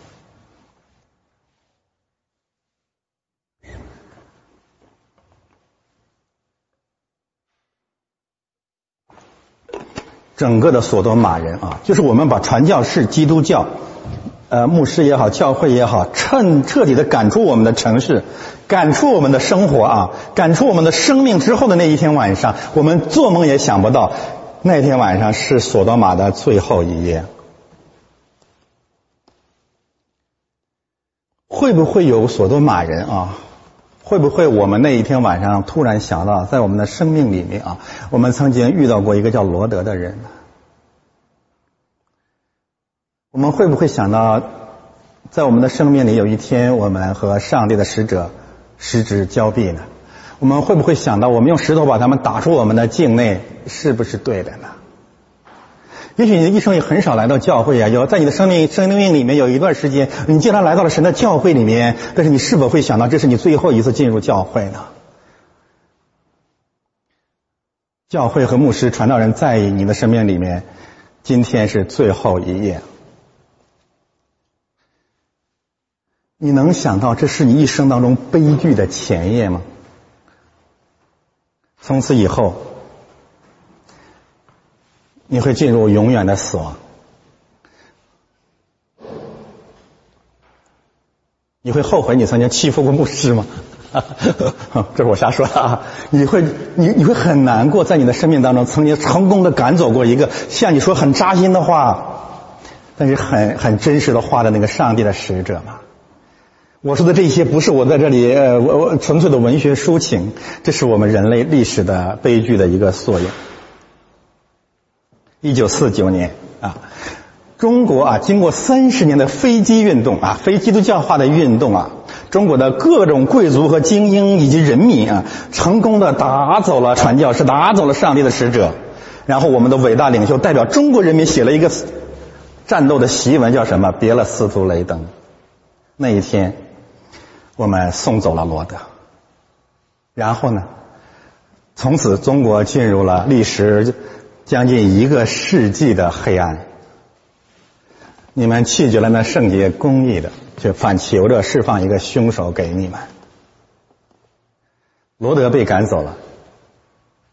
[SPEAKER 1] 整个的索多玛人啊，就是我们把传教士、基督教，呃，牧师也好，教会也好，彻彻底的赶出我们的城市，赶出我们的生活啊，赶出我们的生命之后的那一天晚上，我们做梦也想不到，那天晚上是索多玛的最后一夜。会不会有索多玛人啊？会不会我们那一天晚上突然想到，在我们的生命里面啊，我们曾经遇到过一个叫罗德的人？我们会不会想到，在我们的生命里有一天，我们和上帝的使者失之交臂呢？我们会不会想到，我们用石头把他们打出我们的境内，是不是对的呢？也许你的一生也很少来到教会啊，有在你的生命生命里面有一段时间，你竟然来到了神的教会里面，但是你是否会想到这是你最后一次进入教会呢？教会和牧师、传道人在你的生命里面，今天是最后一夜，你能想到这是你一生当中悲剧的前夜吗？从此以后。你会进入永远的死亡。你会后悔你曾经欺负过牧师吗？这是我瞎说的啊！你会，你你会很难过，在你的生命当中曾经成功的赶走过一个像你说很扎心的话，但是很很真实的话的那个上帝的使者吗？我说的这些不是我在这里呃我我纯粹的文学抒情，这是我们人类历史的悲剧的一个缩影。一九四九年啊，中国啊，经过三十年的飞机运动啊，非基督教化的运动啊，中国的各种贵族和精英以及人民啊，成功的打走了传教士，打走了上帝的使者，然后我们的伟大领袖代表中国人民写了一个战斗的檄文，叫什么？别了司徒雷登。那一天，我们送走了罗德。然后呢，从此中国进入了历史将近一个世纪的黑暗。你们弃绝了那圣洁公义的，却反求着释放一个凶手给你们。罗德被赶走了，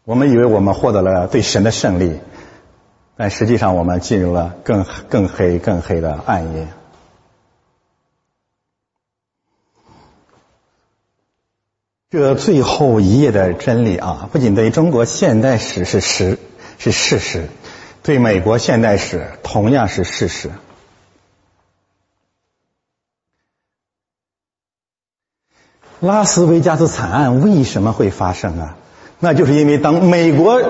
[SPEAKER 1] 我们以为我们获得了对神的胜利，但实际上我们进入了更更黑、更黑的暗夜。这最后一页的真理啊，不仅对中国现代史是实是事实，对美国现代史同样是事实。拉斯维加斯惨案为什么会发生啊？那就是因为当美国、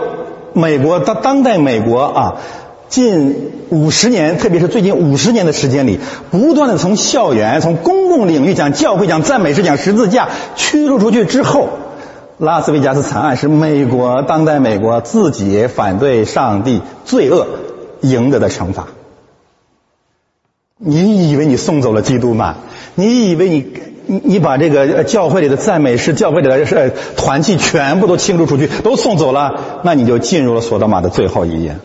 [SPEAKER 1] 美国当当代美国啊，近五十年，特别是最近五十年的时间里，不断的从校园、从公共领域讲教会、讲赞美诗、讲十字架驱逐出去之后，拉斯维加斯惨案是美国当代美国自己反对上帝罪恶赢得的惩罚。你以为你送走了基督吗？你以为你？你你把这个教会里的赞美诗、教会里的是团契全部都清除出去，都送走了，那你就进入了索德玛的最后一页。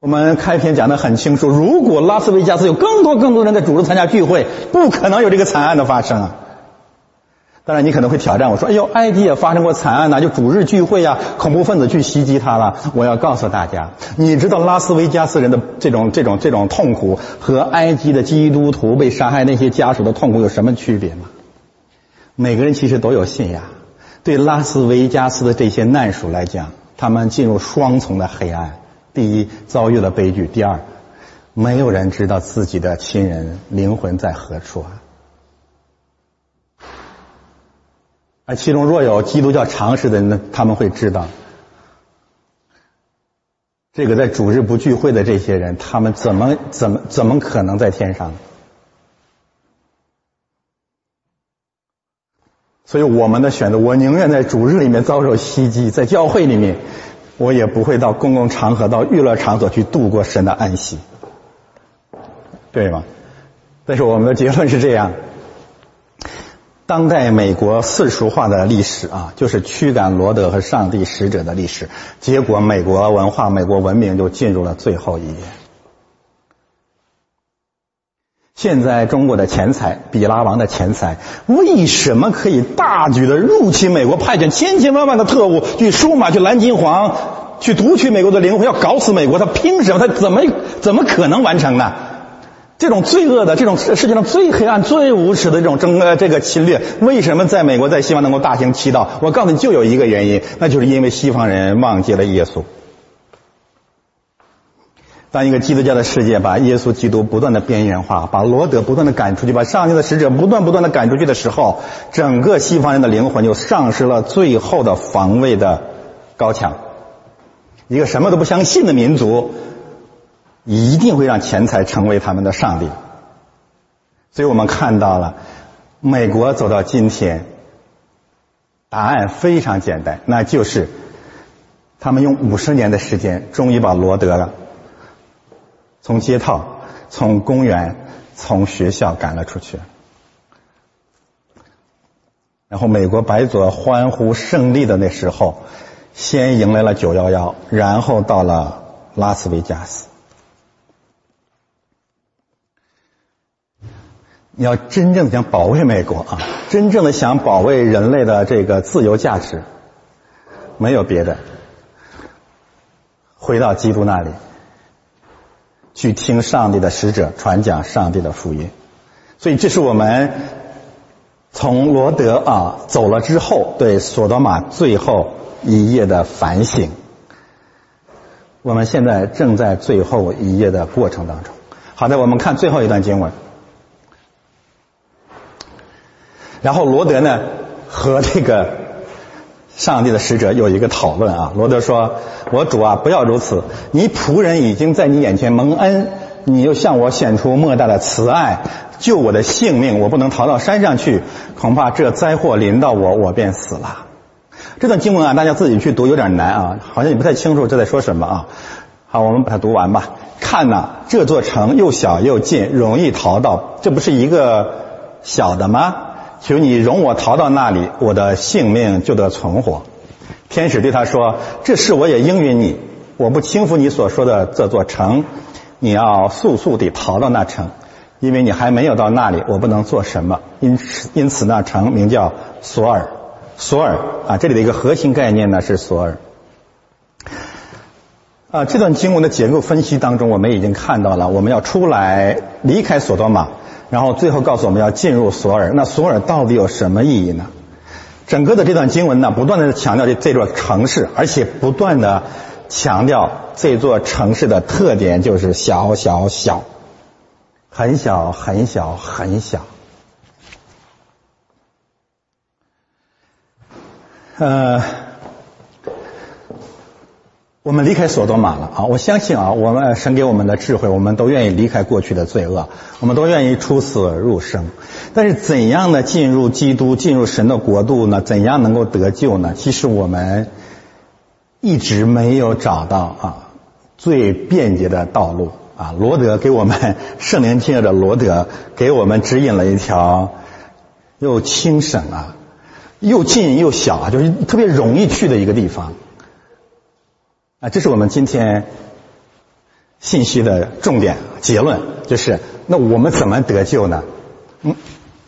[SPEAKER 1] 我们开篇讲的很清楚，如果拉斯维加斯有更多更多人在组织参加聚会，不可能有这个惨案的发生啊。当然，你可能会挑战我说：“哎呦，埃及也发生过惨案呐，就主日聚会啊，恐怖分子去袭击他了。”我要告诉大家，你知道拉斯维加斯人的这种这种这种痛苦和埃及的基督徒被杀害那些家属的痛苦有什么区别吗？每个人其实都有信仰。对拉斯维加斯的这些难属来讲，他们进入双重的黑暗：第一，遭遇了悲剧；第二，没有人知道自己的亲人灵魂在何处啊。而其中若有基督教常识的人，他们会知道，这个在主日不聚会的这些人，他们怎么怎么怎么可能在天上？所以我们的选择，我宁愿在主日里面遭受袭击，在教会里面，我也不会到公共场合、到娱乐场所去度过神的安息，对吗？但是我们的结论是这样。当代美国世俗化的历史啊，就是驱赶罗德和上帝使者的历史。结果，美国文化、美国文明就进入了最后一页。现在，中国的钱财，比拉王的钱财，为什么可以大举的入侵美国，派遣千千万万的特务去收马，去蓝金黄，去夺取美国的灵魂，要搞死美国？他凭什么？他怎么怎么可能完成呢？这种罪恶的、这种世界上最黑暗、最无耻的这种争呃这个侵略，为什么在美国在西方能够大行其道？我告诉你，就有一个原因，那就是因为西方人忘记了耶稣。当一个基督教的世界把耶稣基督不断的边缘化，把罗德不断的赶出去，把上帝的使者不断不断的赶出去的时候，整个西方人的灵魂就丧失了最后的防卫的高墙。一个什么都不相信的民族。一定会让钱财成为他们的上帝，所以我们看到了美国走到今天，答案非常简单，那就是他们用五十年的时间，终于把罗德了从街道、从公园、从学校赶了出去，然后美国白左欢呼胜利的那时候，先迎来了九幺幺，然后到了拉斯维加斯。你要真正的想保卫美国啊，真正的想保卫人类的这个自由价值，没有别的，回到基督那里，去听上帝的使者传讲上帝的福音。所以，这是我们从罗德啊走了之后，对索多玛最后一页的反省。我们现在正在最后一页的过程当中。好的，我们看最后一段经文。然后罗德呢和这个上帝的使者有一个讨论啊。罗德说：“我主啊，不要如此！你仆人已经在你眼前蒙恩，你又向我显出莫大的慈爱，救我的性命。我不能逃到山上去，恐怕这灾祸临到我，我便死了。”这段经文啊，大家自己去读有点难啊，好像也不太清楚这在说什么啊。好，我们把它读完吧。看呐，这座城又小又近，容易逃到，这不是一个小的吗？求你容我逃到那里，我的性命就得存活。天使对他说：“这事我也应允你，我不轻浮你所说的这座城，你要速速地逃到那城，因为你还没有到那里，我不能做什么。因此，因此那城名叫索尔。索尔啊，这里的一个核心概念呢是索尔。啊，这段经文的结构分析当中，我们已经看到了，我们要出来离开索多玛。”然后最后告诉我们要进入索尔，那索尔到底有什么意义呢？整个的这段经文呢，不断的强调这这座城市，而且不断的强调这座城市的特点就是小小小，很小很小很小。呃。我们离开索多玛了啊！我相信啊，我们神给我们的智慧，我们都愿意离开过去的罪恶，我们都愿意出死入生。但是怎样的进入基督、进入神的国度呢？怎样能够得救呢？其实我们一直没有找到啊最便捷的道路啊。罗德给我们圣灵亲爱的罗德给我们指引了一条又轻省啊，又近又小啊，就是特别容易去的一个地方。啊，这是我们今天信息的重点结论，就是那我们怎么得救呢？嗯，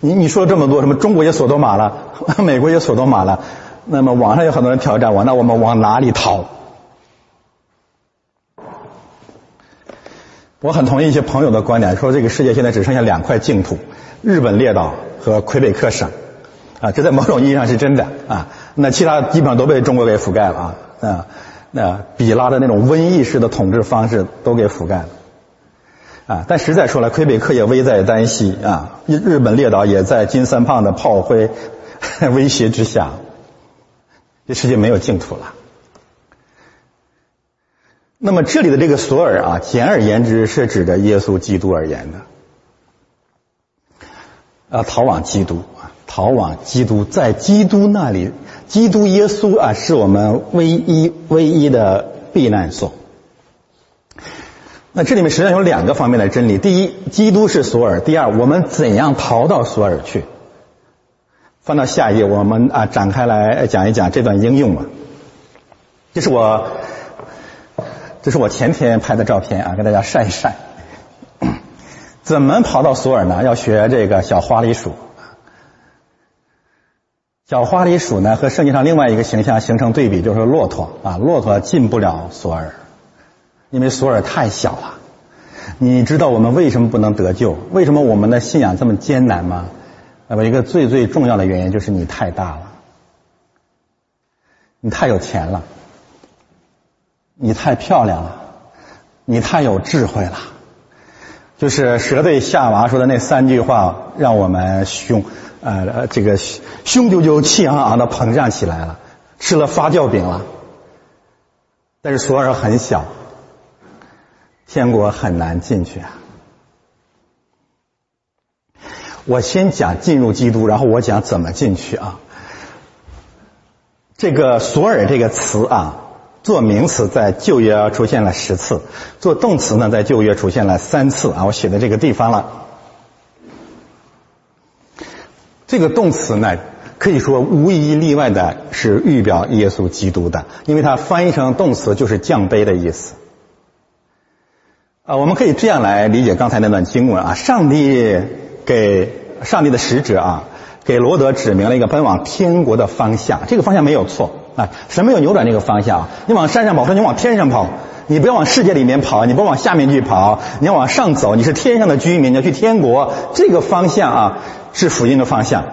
[SPEAKER 1] 你你说这么多，什么中国也索多玛了，美国也索多玛了，那么网上有很多人挑战我，那我们往哪里逃？我很同意一些朋友的观点，说这个世界现在只剩下两块净土：日本列岛和魁北克省。啊，这在某种意义上是真的啊。那其他基本上都被中国给覆盖了啊，啊。那比拉的那种瘟疫式的统治方式都给覆盖了，啊！但实在说来，魁北克也危在旦夕啊！日本列岛也在金三胖的炮灰 威胁之下，这世界没有净土了。那么这里的这个索尔啊，简而言之是指着耶稣基督而言的，啊，逃往基督，逃往基督，在基督那里。基督耶稣啊，是我们唯一唯一的避难所。那这里面实际上有两个方面的真理：第一，基督是索尔；第二，我们怎样逃到索尔去？翻到下一页，我们啊展开来讲一讲这段应用吧。这是我，这是我前天拍的照片啊，给大家晒一晒。怎么跑到索尔呢？要学这个小花栗鼠。小花梨鼠呢，和圣经上另外一个形象形成对比，就是骆驼啊。骆驼进不了索尔，因为索尔太小了。你知道我们为什么不能得救？为什么我们的信仰这么艰难吗？那么一个最最重要的原因就是你太大了，你太有钱了，你太漂亮了，你太有智慧了。就是蛇对夏娃说的那三句话，让我们凶。呃，这个胸赳赳、气昂昂的膨胀起来了，吃了发酵饼了。但是索尔很小，天国很难进去啊。我先讲进入基督，然后我讲怎么进去啊。这个索尔这个词啊，做名词在旧约出现了十次，做动词呢在旧约出现了三次啊。我写的这个地方了。这个动词呢，可以说无一例外的是预表耶稣基督的，因为它翻译成动词就是降杯的意思。啊，我们可以这样来理解刚才那段经文啊，上帝给上帝的使者啊，给罗德指明了一个奔往天国的方向，这个方向没有错啊，神没有扭转这个方向，你往山上跑，说你往天上跑，你不要往世界里面跑，你不往下面去跑，你要往上走，你是天上的居民，你要去天国，这个方向啊。是福音的方向，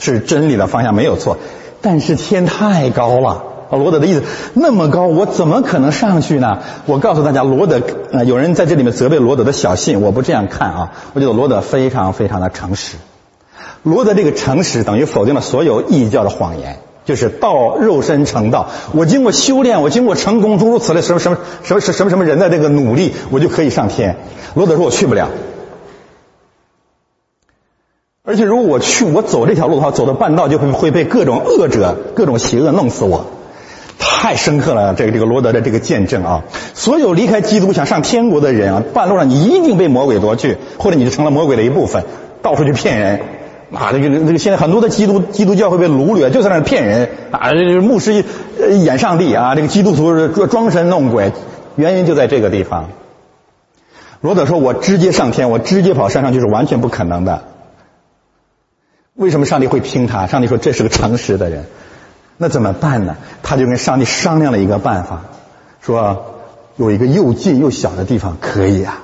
[SPEAKER 1] 是真理的方向，没有错。但是天太高了，罗德的意思那么高，我怎么可能上去呢？我告诉大家，罗德啊，有人在这里面责备罗德的小信，我不这样看啊。我觉得罗德非常非常的诚实。罗德这个诚实等于否定了所有异教的谎言，就是道肉身成道。我经过修炼，我经过成功，诸如此类什么什么什么什么什么什么人的这个努力，我就可以上天。罗德说我去不了。而且，如果我去，我走这条路的话，走到半道就会会被各种恶者、各种邪恶弄死我。太深刻了，这个这个罗德的这个见证啊！所有离开基督想上天国的人啊，半路上你一定被魔鬼夺去，或者你就成了魔鬼的一部分，到处去骗人啊！这个这个现在很多的基督基督教会被掳掠，就在那骗人啊！这个牧师演上帝啊，这个基督徒装装神弄鬼，原因就在这个地方。罗德说：“我直接上天，我直接跑山上去是完全不可能的。为什么上帝会听他？上帝说这是个诚实的人。”那怎么办呢？他就跟上帝商量了一个办法，说有一个又近又小的地方可以啊。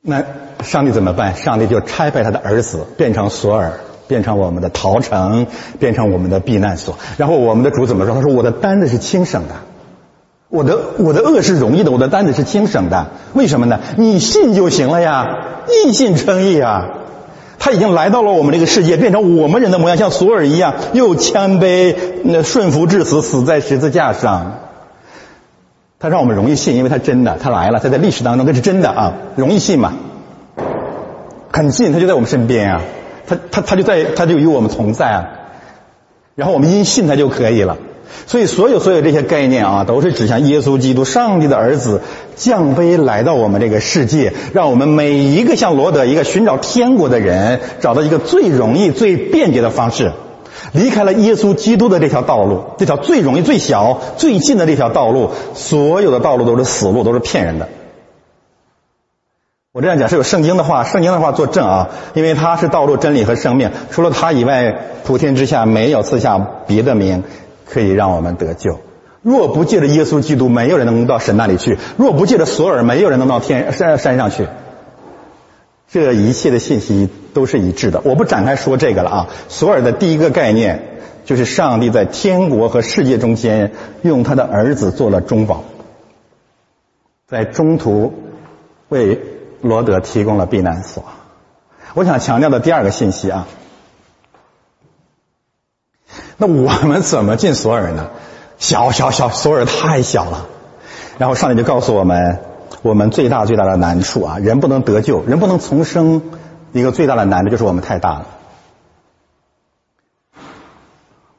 [SPEAKER 1] 那上帝怎么办？上帝就拆派他的儿子变成索尔，变成我们的逃城，变成我们的避难所。然后我们的主怎么说？他说：“我的担子是轻省的，我的我的恶是容易的，我的担子是轻省的。为什么呢？你信就行了呀，一信称义啊。”他已经来到了我们这个世界，变成我们人的模样，像索尔一样，又谦卑，那顺服至死，死在十字架上。他让我们容易信，因为他真的，他来了，他在历史当中这是真的啊，容易信嘛，很近，他就在我们身边啊，他他他就在，他就与我们同在啊，然后我们因信他就可以了。所以，所有所有这些概念啊，都是指向耶稣基督，上帝的儿子降卑来到我们这个世界，让我们每一个像罗德一个寻找天国的人，找到一个最容易、最便捷的方式，离开了耶稣基督的这条道路，这条最容易、最小、最近的这条道路，所有的道路都是死路，都是骗人的。我这样讲是有圣经的话，圣经的话作证啊，因为它是道路、真理和生命，除了它以外，普天之下没有赐下别的名。可以让我们得救。若不借着耶稣基督，没有人能到神那里去；若不借着索尔，没有人能到天山山上去。这一切的信息都是一致的。我不展开说这个了啊。索尔的第一个概念就是上帝在天国和世界中间用他的儿子做了中保，在中途为罗德提供了避难所。我想强调的第二个信息啊。那我们怎么进索尔呢？小小小，索尔太小了。然后上帝就告诉我们，我们最大最大的难处啊，人不能得救，人不能重生，一个最大的难处就是我们太大了。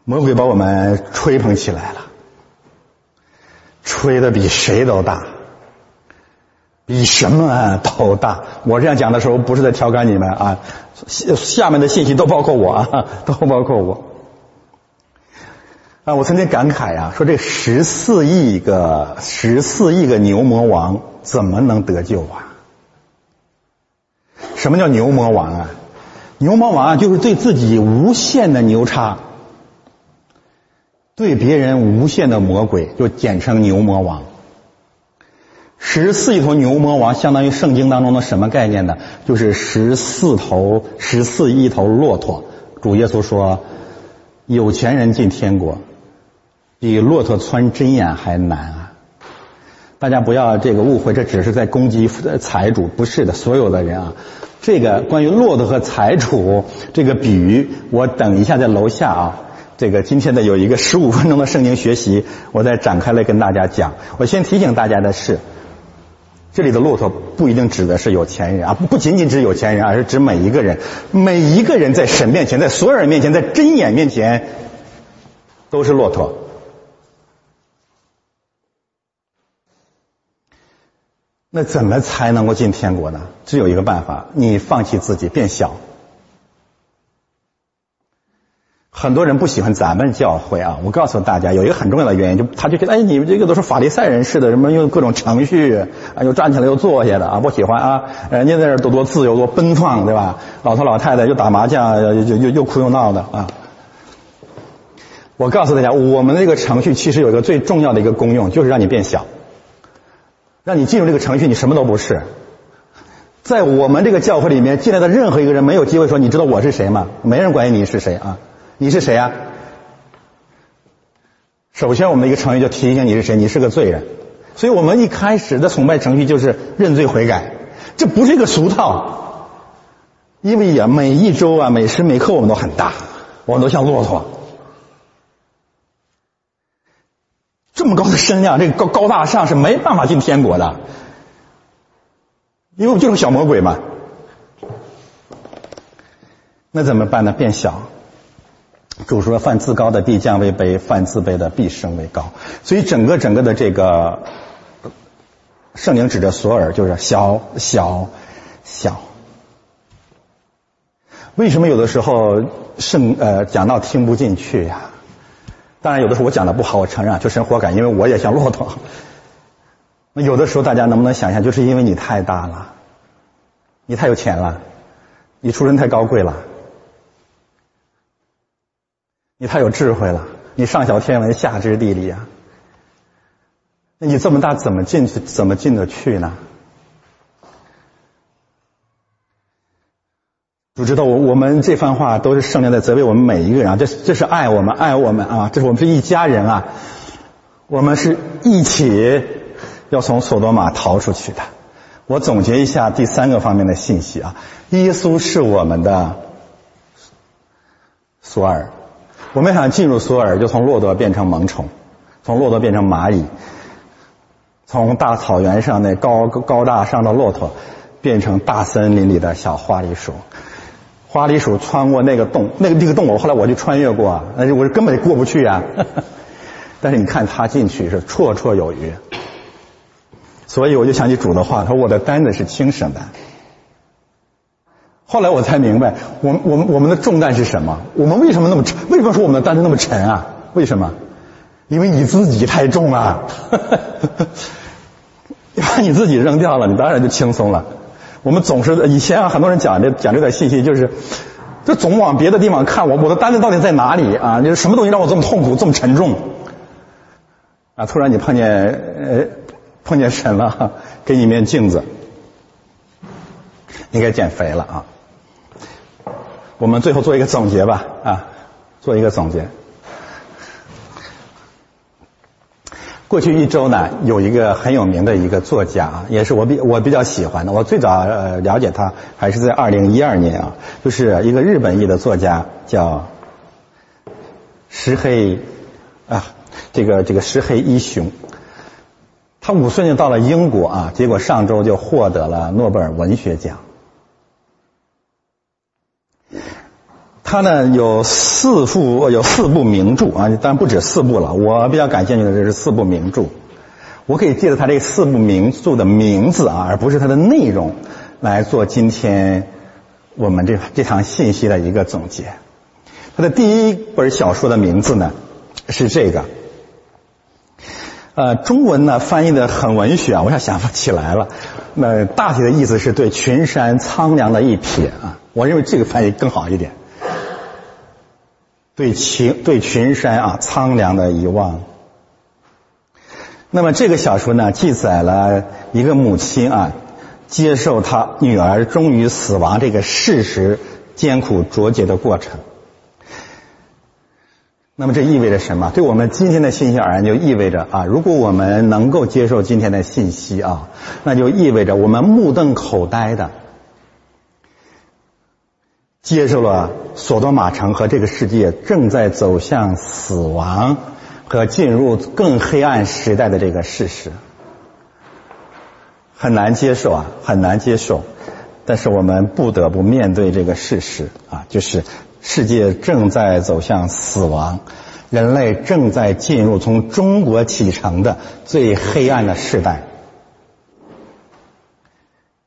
[SPEAKER 1] 魔鬼把我们吹捧起来了，吹的比谁都大，比什么都大。我这样讲的时候，不是在调侃你们啊，下下面的信息都包括我啊，都包括我。啊，我曾经感慨呀，说这十四亿个十四亿个牛魔王怎么能得救啊？什么叫牛魔王啊？牛魔王啊，就是对自己无限的牛叉，对别人无限的魔鬼，就简称牛魔王。十四亿头牛魔王相当于圣经当中的什么概念呢？就是十四头十四亿头骆驼。主耶稣说，有钱人进天国。比骆驼穿针眼还难啊！大家不要这个误会，这只是在攻击财主，不是的，所有的人啊。这个关于骆驼和财主这个比喻，我等一下在楼下啊。这个今天的有一个十五分钟的圣经学习，我再展开来跟大家讲。我先提醒大家的是，这里的骆驼不一定指的是有钱人啊，不仅仅指有钱人，而是指每一个人，每一个人在神面前，在所有人面前，在真眼面前，都是骆驼。那怎么才能够进天国呢？只有一个办法，你放弃自己，变小。很多人不喜欢咱们教会啊，我告诉大家，有一个很重要的原因，就他就觉得，哎，你们这个都是法利赛人似的，什么用各种程序啊，又站起来又坐下的啊，不喜欢啊，人家那儿多多自由，多奔放，对吧？老头老太太又打麻将，又又又哭又闹的啊。我告诉大家，我们这个程序其实有一个最重要的一个功用，就是让你变小。让你进入这个程序，你什么都不是。在我们这个教会里面进来的任何一个人，没有机会说你知道我是谁吗？没人管你是谁啊？你是谁啊？首先，我们的一个程序就提醒你是谁，你是个罪人。所以我们一开始的崇拜程序就是认罪悔改，这不是一个俗套。因为呀，每一周啊，每时每刻我们都很大，我们都像骆驼。这么高的身量，这个高高大上是没办法进天国的，因为我们就是小魔鬼嘛。那怎么办呢？变小。主说：“犯自高的必降为卑，犯自卑的必升为高。”所以整个整个的这个圣灵指着索尔，就是小小小。为什么有的时候圣呃讲到听不进去呀？当然有的时候我讲的不好，我承认就生活感，因为我也像骆驼。那有的时候大家能不能想象，就是因为你太大了，你太有钱了，你出身太高贵了。你太有智慧了，你上晓天文，下知地理呀。那你这么大，怎么进去？怎么进得去呢？不知道我我们这番话都是圣灵在责备我们每一个人啊，这这是爱我们，爱我们啊，这是我们是一家人啊，我们是一起要从索多玛逃出去的。我总结一下第三个方面的信息啊，耶稣是我们的索尔。我们想进入索尔，就从骆驼变成萌宠，从骆驼变成蚂蚁，从大草原上那高高大上的骆驼，变成大森林里的小花栗鼠。花栗鼠穿过那个洞，那个那个洞，我后来我就穿越过，那是我根本过不去啊。但是你看他进去是绰绰有余，所以我就想起主的话，他说我的担子是轻省的。后来我才明白，我们我们我们的重担是什么？我们为什么那么沉？为什么说我们的担子那么沉啊？为什么？因为你自己太重了。你把你自己扔掉了，你当然就轻松了。我们总是以前啊，很多人讲这讲这个信息，就是就总往别的地方看，我我的担子到底在哪里啊？就是什么东西让我这么痛苦，这么沉重？啊！突然你碰见呃碰见神了，给你一面镜子，你该减肥了啊！我们最后做一个总结吧，啊，做一个总结。过去一周呢，有一个很有名的一个作家啊，也是我比我比较喜欢的。我最早呃了解他还是在二零一二年啊，就是一个日本裔的作家叫石黑啊，这个这个石黑一雄。他五岁就到了英国啊，结果上周就获得了诺贝尔文学奖。他呢有四部有四部名著啊，当然不止四部了。我比较感兴趣的就是四部名著。我可以借着他这四部名著的名字啊，而不是它的内容，来做今天我们这这场信息的一个总结。他的第一本小说的名字呢是这个，呃，中文呢翻译的很文学啊，我想想不起来了。那大体的意思是对群山苍凉的一瞥啊，我认为这个翻译更好一点。对群对群山啊苍凉的遗忘。那么这个小说呢，记载了一个母亲啊接受她女儿终于死亡这个事实艰苦卓绝的过程。那么这意味着什么？对我们今天的信息而言，就意味着啊，如果我们能够接受今天的信息啊，那就意味着我们目瞪口呆的。接受了索多玛城和这个世界正在走向死亡和进入更黑暗时代的这个事实，很难接受啊，很难接受。但是我们不得不面对这个事实啊，就是世界正在走向死亡，人类正在进入从中国启程的最黑暗的时代。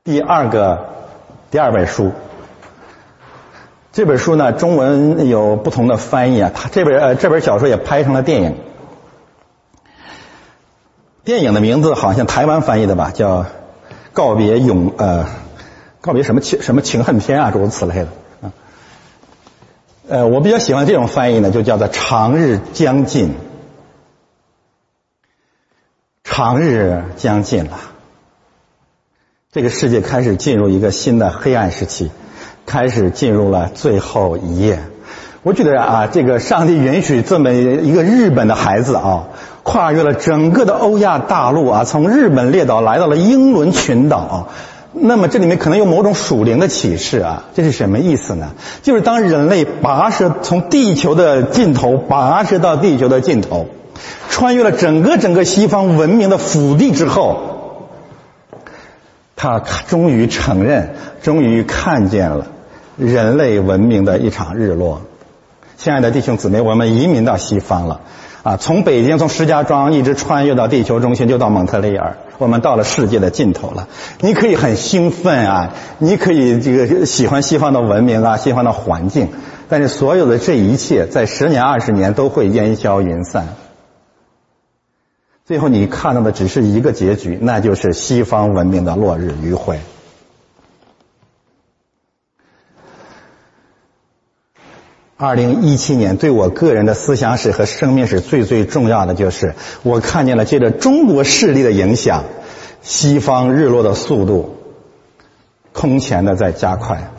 [SPEAKER 1] 第二个，第二本书。这本书呢，中文有不同的翻译啊。它这本呃这本小说也拍成了电影，电影的名字好像台湾翻译的吧，叫《告别永呃告别什么情什么情恨天》啊，诸如此类的啊。呃，我比较喜欢这种翻译呢，就叫做“长日将近”，长日将近了，这个世界开始进入一个新的黑暗时期。开始进入了最后一页，我觉得啊，这个上帝允许这么一个日本的孩子啊，跨越了整个的欧亚大陆啊，从日本列岛来到了英伦群岛啊，那么这里面可能有某种属灵的启示啊，这是什么意思呢？就是当人类跋涉从地球的尽头跋涉到地球的尽头，穿越了整个整个西方文明的腹地之后，他终于承认，终于看见了。人类文明的一场日落，亲爱的弟兄姊妹，我们移民到西方了，啊，从北京从石家庄一直穿越到地球中心，就到蒙特利尔，我们到了世界的尽头了。你可以很兴奋啊，你可以这个喜欢西方的文明啊，西方的环境，但是所有的这一切，在十年二十年都会烟消云散。最后你看到的只是一个结局，那就是西方文明的落日余晖。二零一七年对我个人的思想史和生命史最最重要的就是，我看见了借着中国势力的影响，西方日落的速度空前的在加快，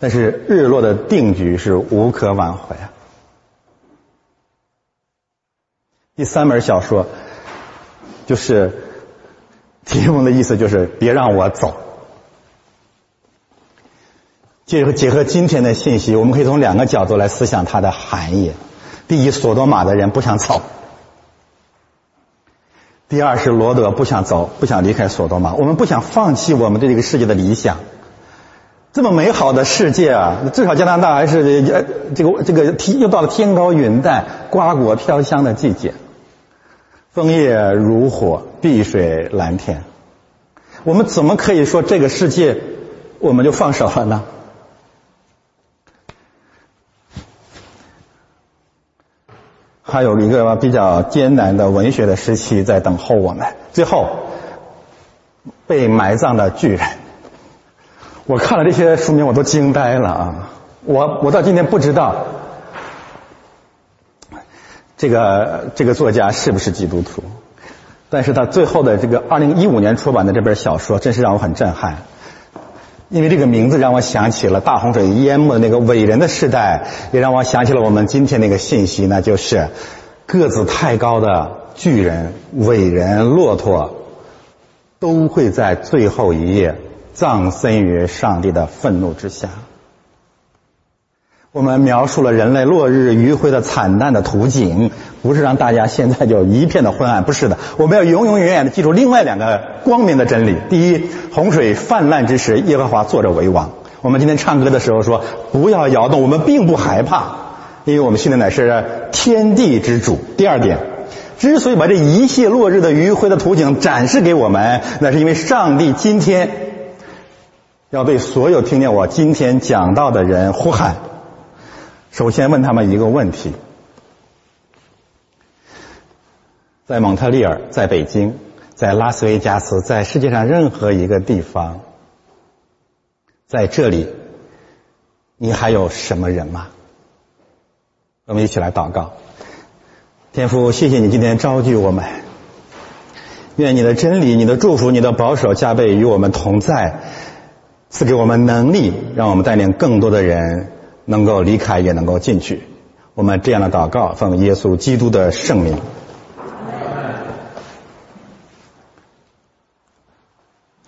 [SPEAKER 1] 但是日落的定局是无可挽回啊。第三本小说，就是题目的意思就是别让我走。结合结合今天的信息，我们可以从两个角度来思想它的含义。第一，索多玛的人不想走；第二是罗德不想走，不想离开索多玛。我们不想放弃我们对这个世界的理想。这么美好的世界啊，至少加拿大还是呃这个这个天又到了天高云淡、瓜果飘香的季节。枫叶如火，碧水蓝天。我们怎么可以说这个世界我们就放手了呢？还有一个比较艰难的文学的时期在等候我们。最后，被埋葬的巨人。我看了这些书名，我都惊呆了啊！我我到今天不知道。这个这个作家是不是基督徒？但是他最后的这个二零一五年出版的这本小说，真是让我很震撼。因为这个名字让我想起了大洪水淹没那个伟人的时代，也让我想起了我们今天那个信息，那就是个子太高的巨人、伟人、骆驼，都会在最后一夜葬身于上帝的愤怒之下。我们描述了人类落日余晖的惨淡的图景，不是让大家现在就一片的昏暗，不是的。我们要永永远远的记住另外两个光明的真理：第一，洪水泛滥之时，耶和华坐着为王。我们今天唱歌的时候说，不要摇动，我们并不害怕，因为我们信的乃是天地之主。第二点，之所以把这一切落日的余晖的图景展示给我们，那是因为上帝今天要对所有听见我今天讲到的人呼喊。首先问他们一个问题：在蒙特利尔、在北京、在拉斯维加斯、在世界上任何一个地方，在这里，你还有什么人吗？我们一起来祷告。天父，谢谢你今天召聚我们，愿你的真理、你的祝福、你的保守加倍与我们同在，赐给我们能力，让我们带领更多的人。能够离开，也能够进去。我们这样的祷告，奉耶稣基督的圣名。